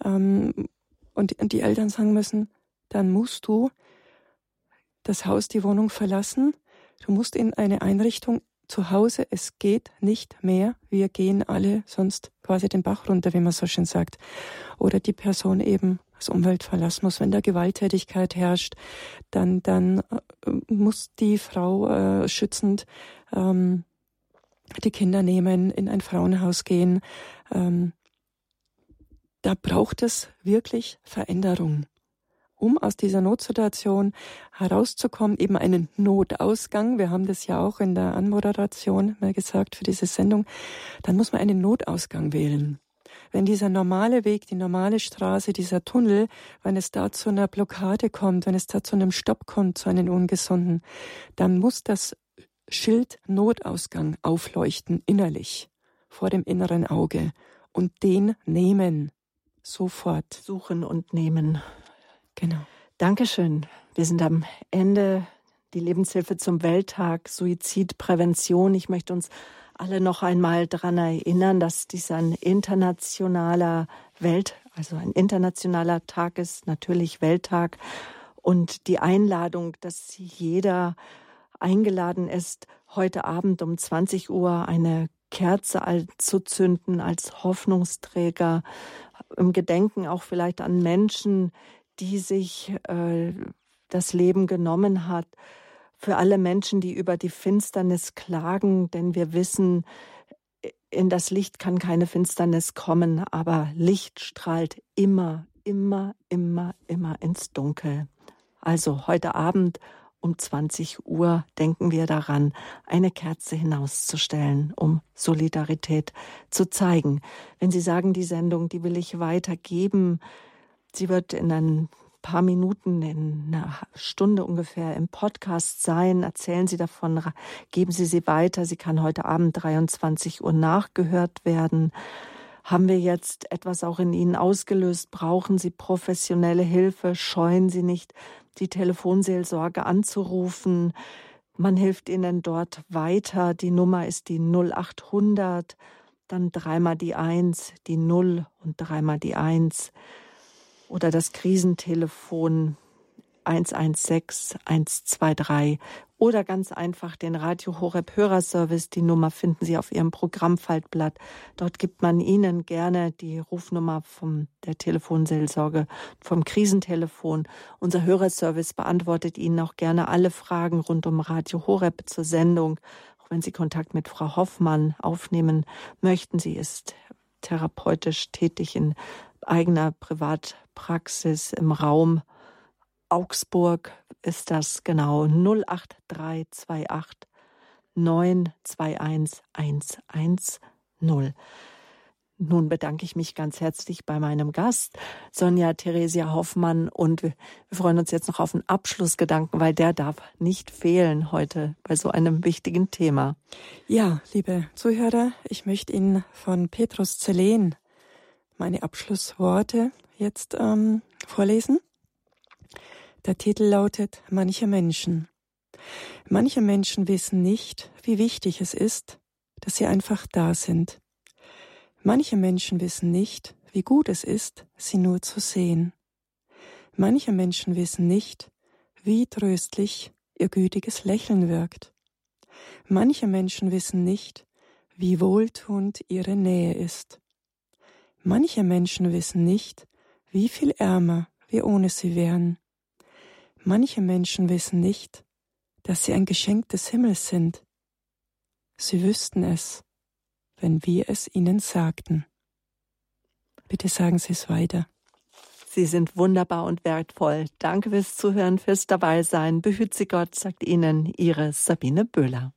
ähm, und, und die Eltern sagen müssen, dann musst du das Haus, die Wohnung verlassen. Du musst in eine Einrichtung zu Hause. Es geht nicht mehr. Wir gehen alle sonst quasi den Bach runter, wie man so schön sagt. Oder die Person eben das Umwelt verlassen muss. Wenn da Gewalttätigkeit herrscht, dann, dann äh, muss die Frau äh, schützend ähm, die Kinder nehmen, in ein Frauenhaus gehen. Ähm, da braucht es wirklich Veränderung. Um aus dieser Notsituation herauszukommen, eben einen Notausgang. Wir haben das ja auch in der Anmoderation mal gesagt für diese Sendung. Dann muss man einen Notausgang wählen wenn dieser normale Weg, die normale Straße, dieser Tunnel, wenn es da zu einer Blockade kommt, wenn es da zu einem Stopp kommt, zu einem ungesunden, dann muss das Schild Notausgang aufleuchten innerlich vor dem inneren Auge und den nehmen sofort. Suchen und nehmen. Genau. Dankeschön. Wir sind am Ende. Die Lebenshilfe zum Welttag, Suizidprävention. Ich möchte uns alle noch einmal daran erinnern, dass dies ein internationaler Welt, also ein internationaler Tag ist, natürlich Welttag. Und die Einladung, dass jeder eingeladen ist, heute Abend um 20 Uhr eine Kerze zu zünden als Hoffnungsträger, im Gedenken auch vielleicht an Menschen, die sich äh, das Leben genommen hat, für alle Menschen, die über die Finsternis klagen, denn wir wissen, in das Licht kann keine Finsternis kommen, aber Licht strahlt immer, immer, immer, immer ins Dunkel. Also heute Abend um 20 Uhr denken wir daran, eine Kerze hinauszustellen, um Solidarität zu zeigen. Wenn Sie sagen, die Sendung, die will ich weitergeben, sie wird in ein paar Minuten, in einer Stunde ungefähr im Podcast sein. Erzählen Sie davon, geben Sie sie weiter. Sie kann heute Abend 23 Uhr nachgehört werden. Haben wir jetzt etwas auch in Ihnen ausgelöst? Brauchen Sie professionelle Hilfe? Scheuen Sie nicht, die Telefonseelsorge anzurufen. Man hilft Ihnen dort weiter. Die Nummer ist die 0800, dann dreimal die 1, die 0 und dreimal die 1 oder das Krisentelefon 116 123 oder ganz einfach den Radio Horeb Hörerservice. Die Nummer finden Sie auf Ihrem Programmfaltblatt. Dort gibt man Ihnen gerne die Rufnummer vom der Telefonseelsorge vom Krisentelefon. Unser Hörerservice beantwortet Ihnen auch gerne alle Fragen rund um Radio Horeb zur Sendung. Auch wenn Sie Kontakt mit Frau Hoffmann aufnehmen möchten, sie ist therapeutisch tätig in eigener Privatpraxis im Raum Augsburg ist das genau 08328 921 110. Nun bedanke ich mich ganz herzlich bei meinem Gast, Sonja Theresia Hoffmann, und wir freuen uns jetzt noch auf einen Abschlussgedanken, weil der darf nicht fehlen heute bei so einem wichtigen Thema. Ja, liebe Zuhörer, ich möchte Ihnen von Petrus Zelen meine Abschlussworte jetzt ähm, vorlesen. Der Titel lautet Manche Menschen. Manche Menschen wissen nicht, wie wichtig es ist, dass sie einfach da sind. Manche Menschen wissen nicht, wie gut es ist, sie nur zu sehen. Manche Menschen wissen nicht, wie tröstlich ihr gütiges Lächeln wirkt. Manche Menschen wissen nicht, wie wohltuend ihre Nähe ist. Manche Menschen wissen nicht, wie viel ärmer wir ohne sie wären. Manche Menschen wissen nicht, dass sie ein Geschenk des Himmels sind. Sie wüssten es, wenn wir es ihnen sagten. Bitte sagen Sie es weiter. Sie sind wunderbar und wertvoll. Danke fürs Zuhören, fürs Dabeisein. Behüt Sie Gott, sagt Ihnen Ihre Sabine Böhler.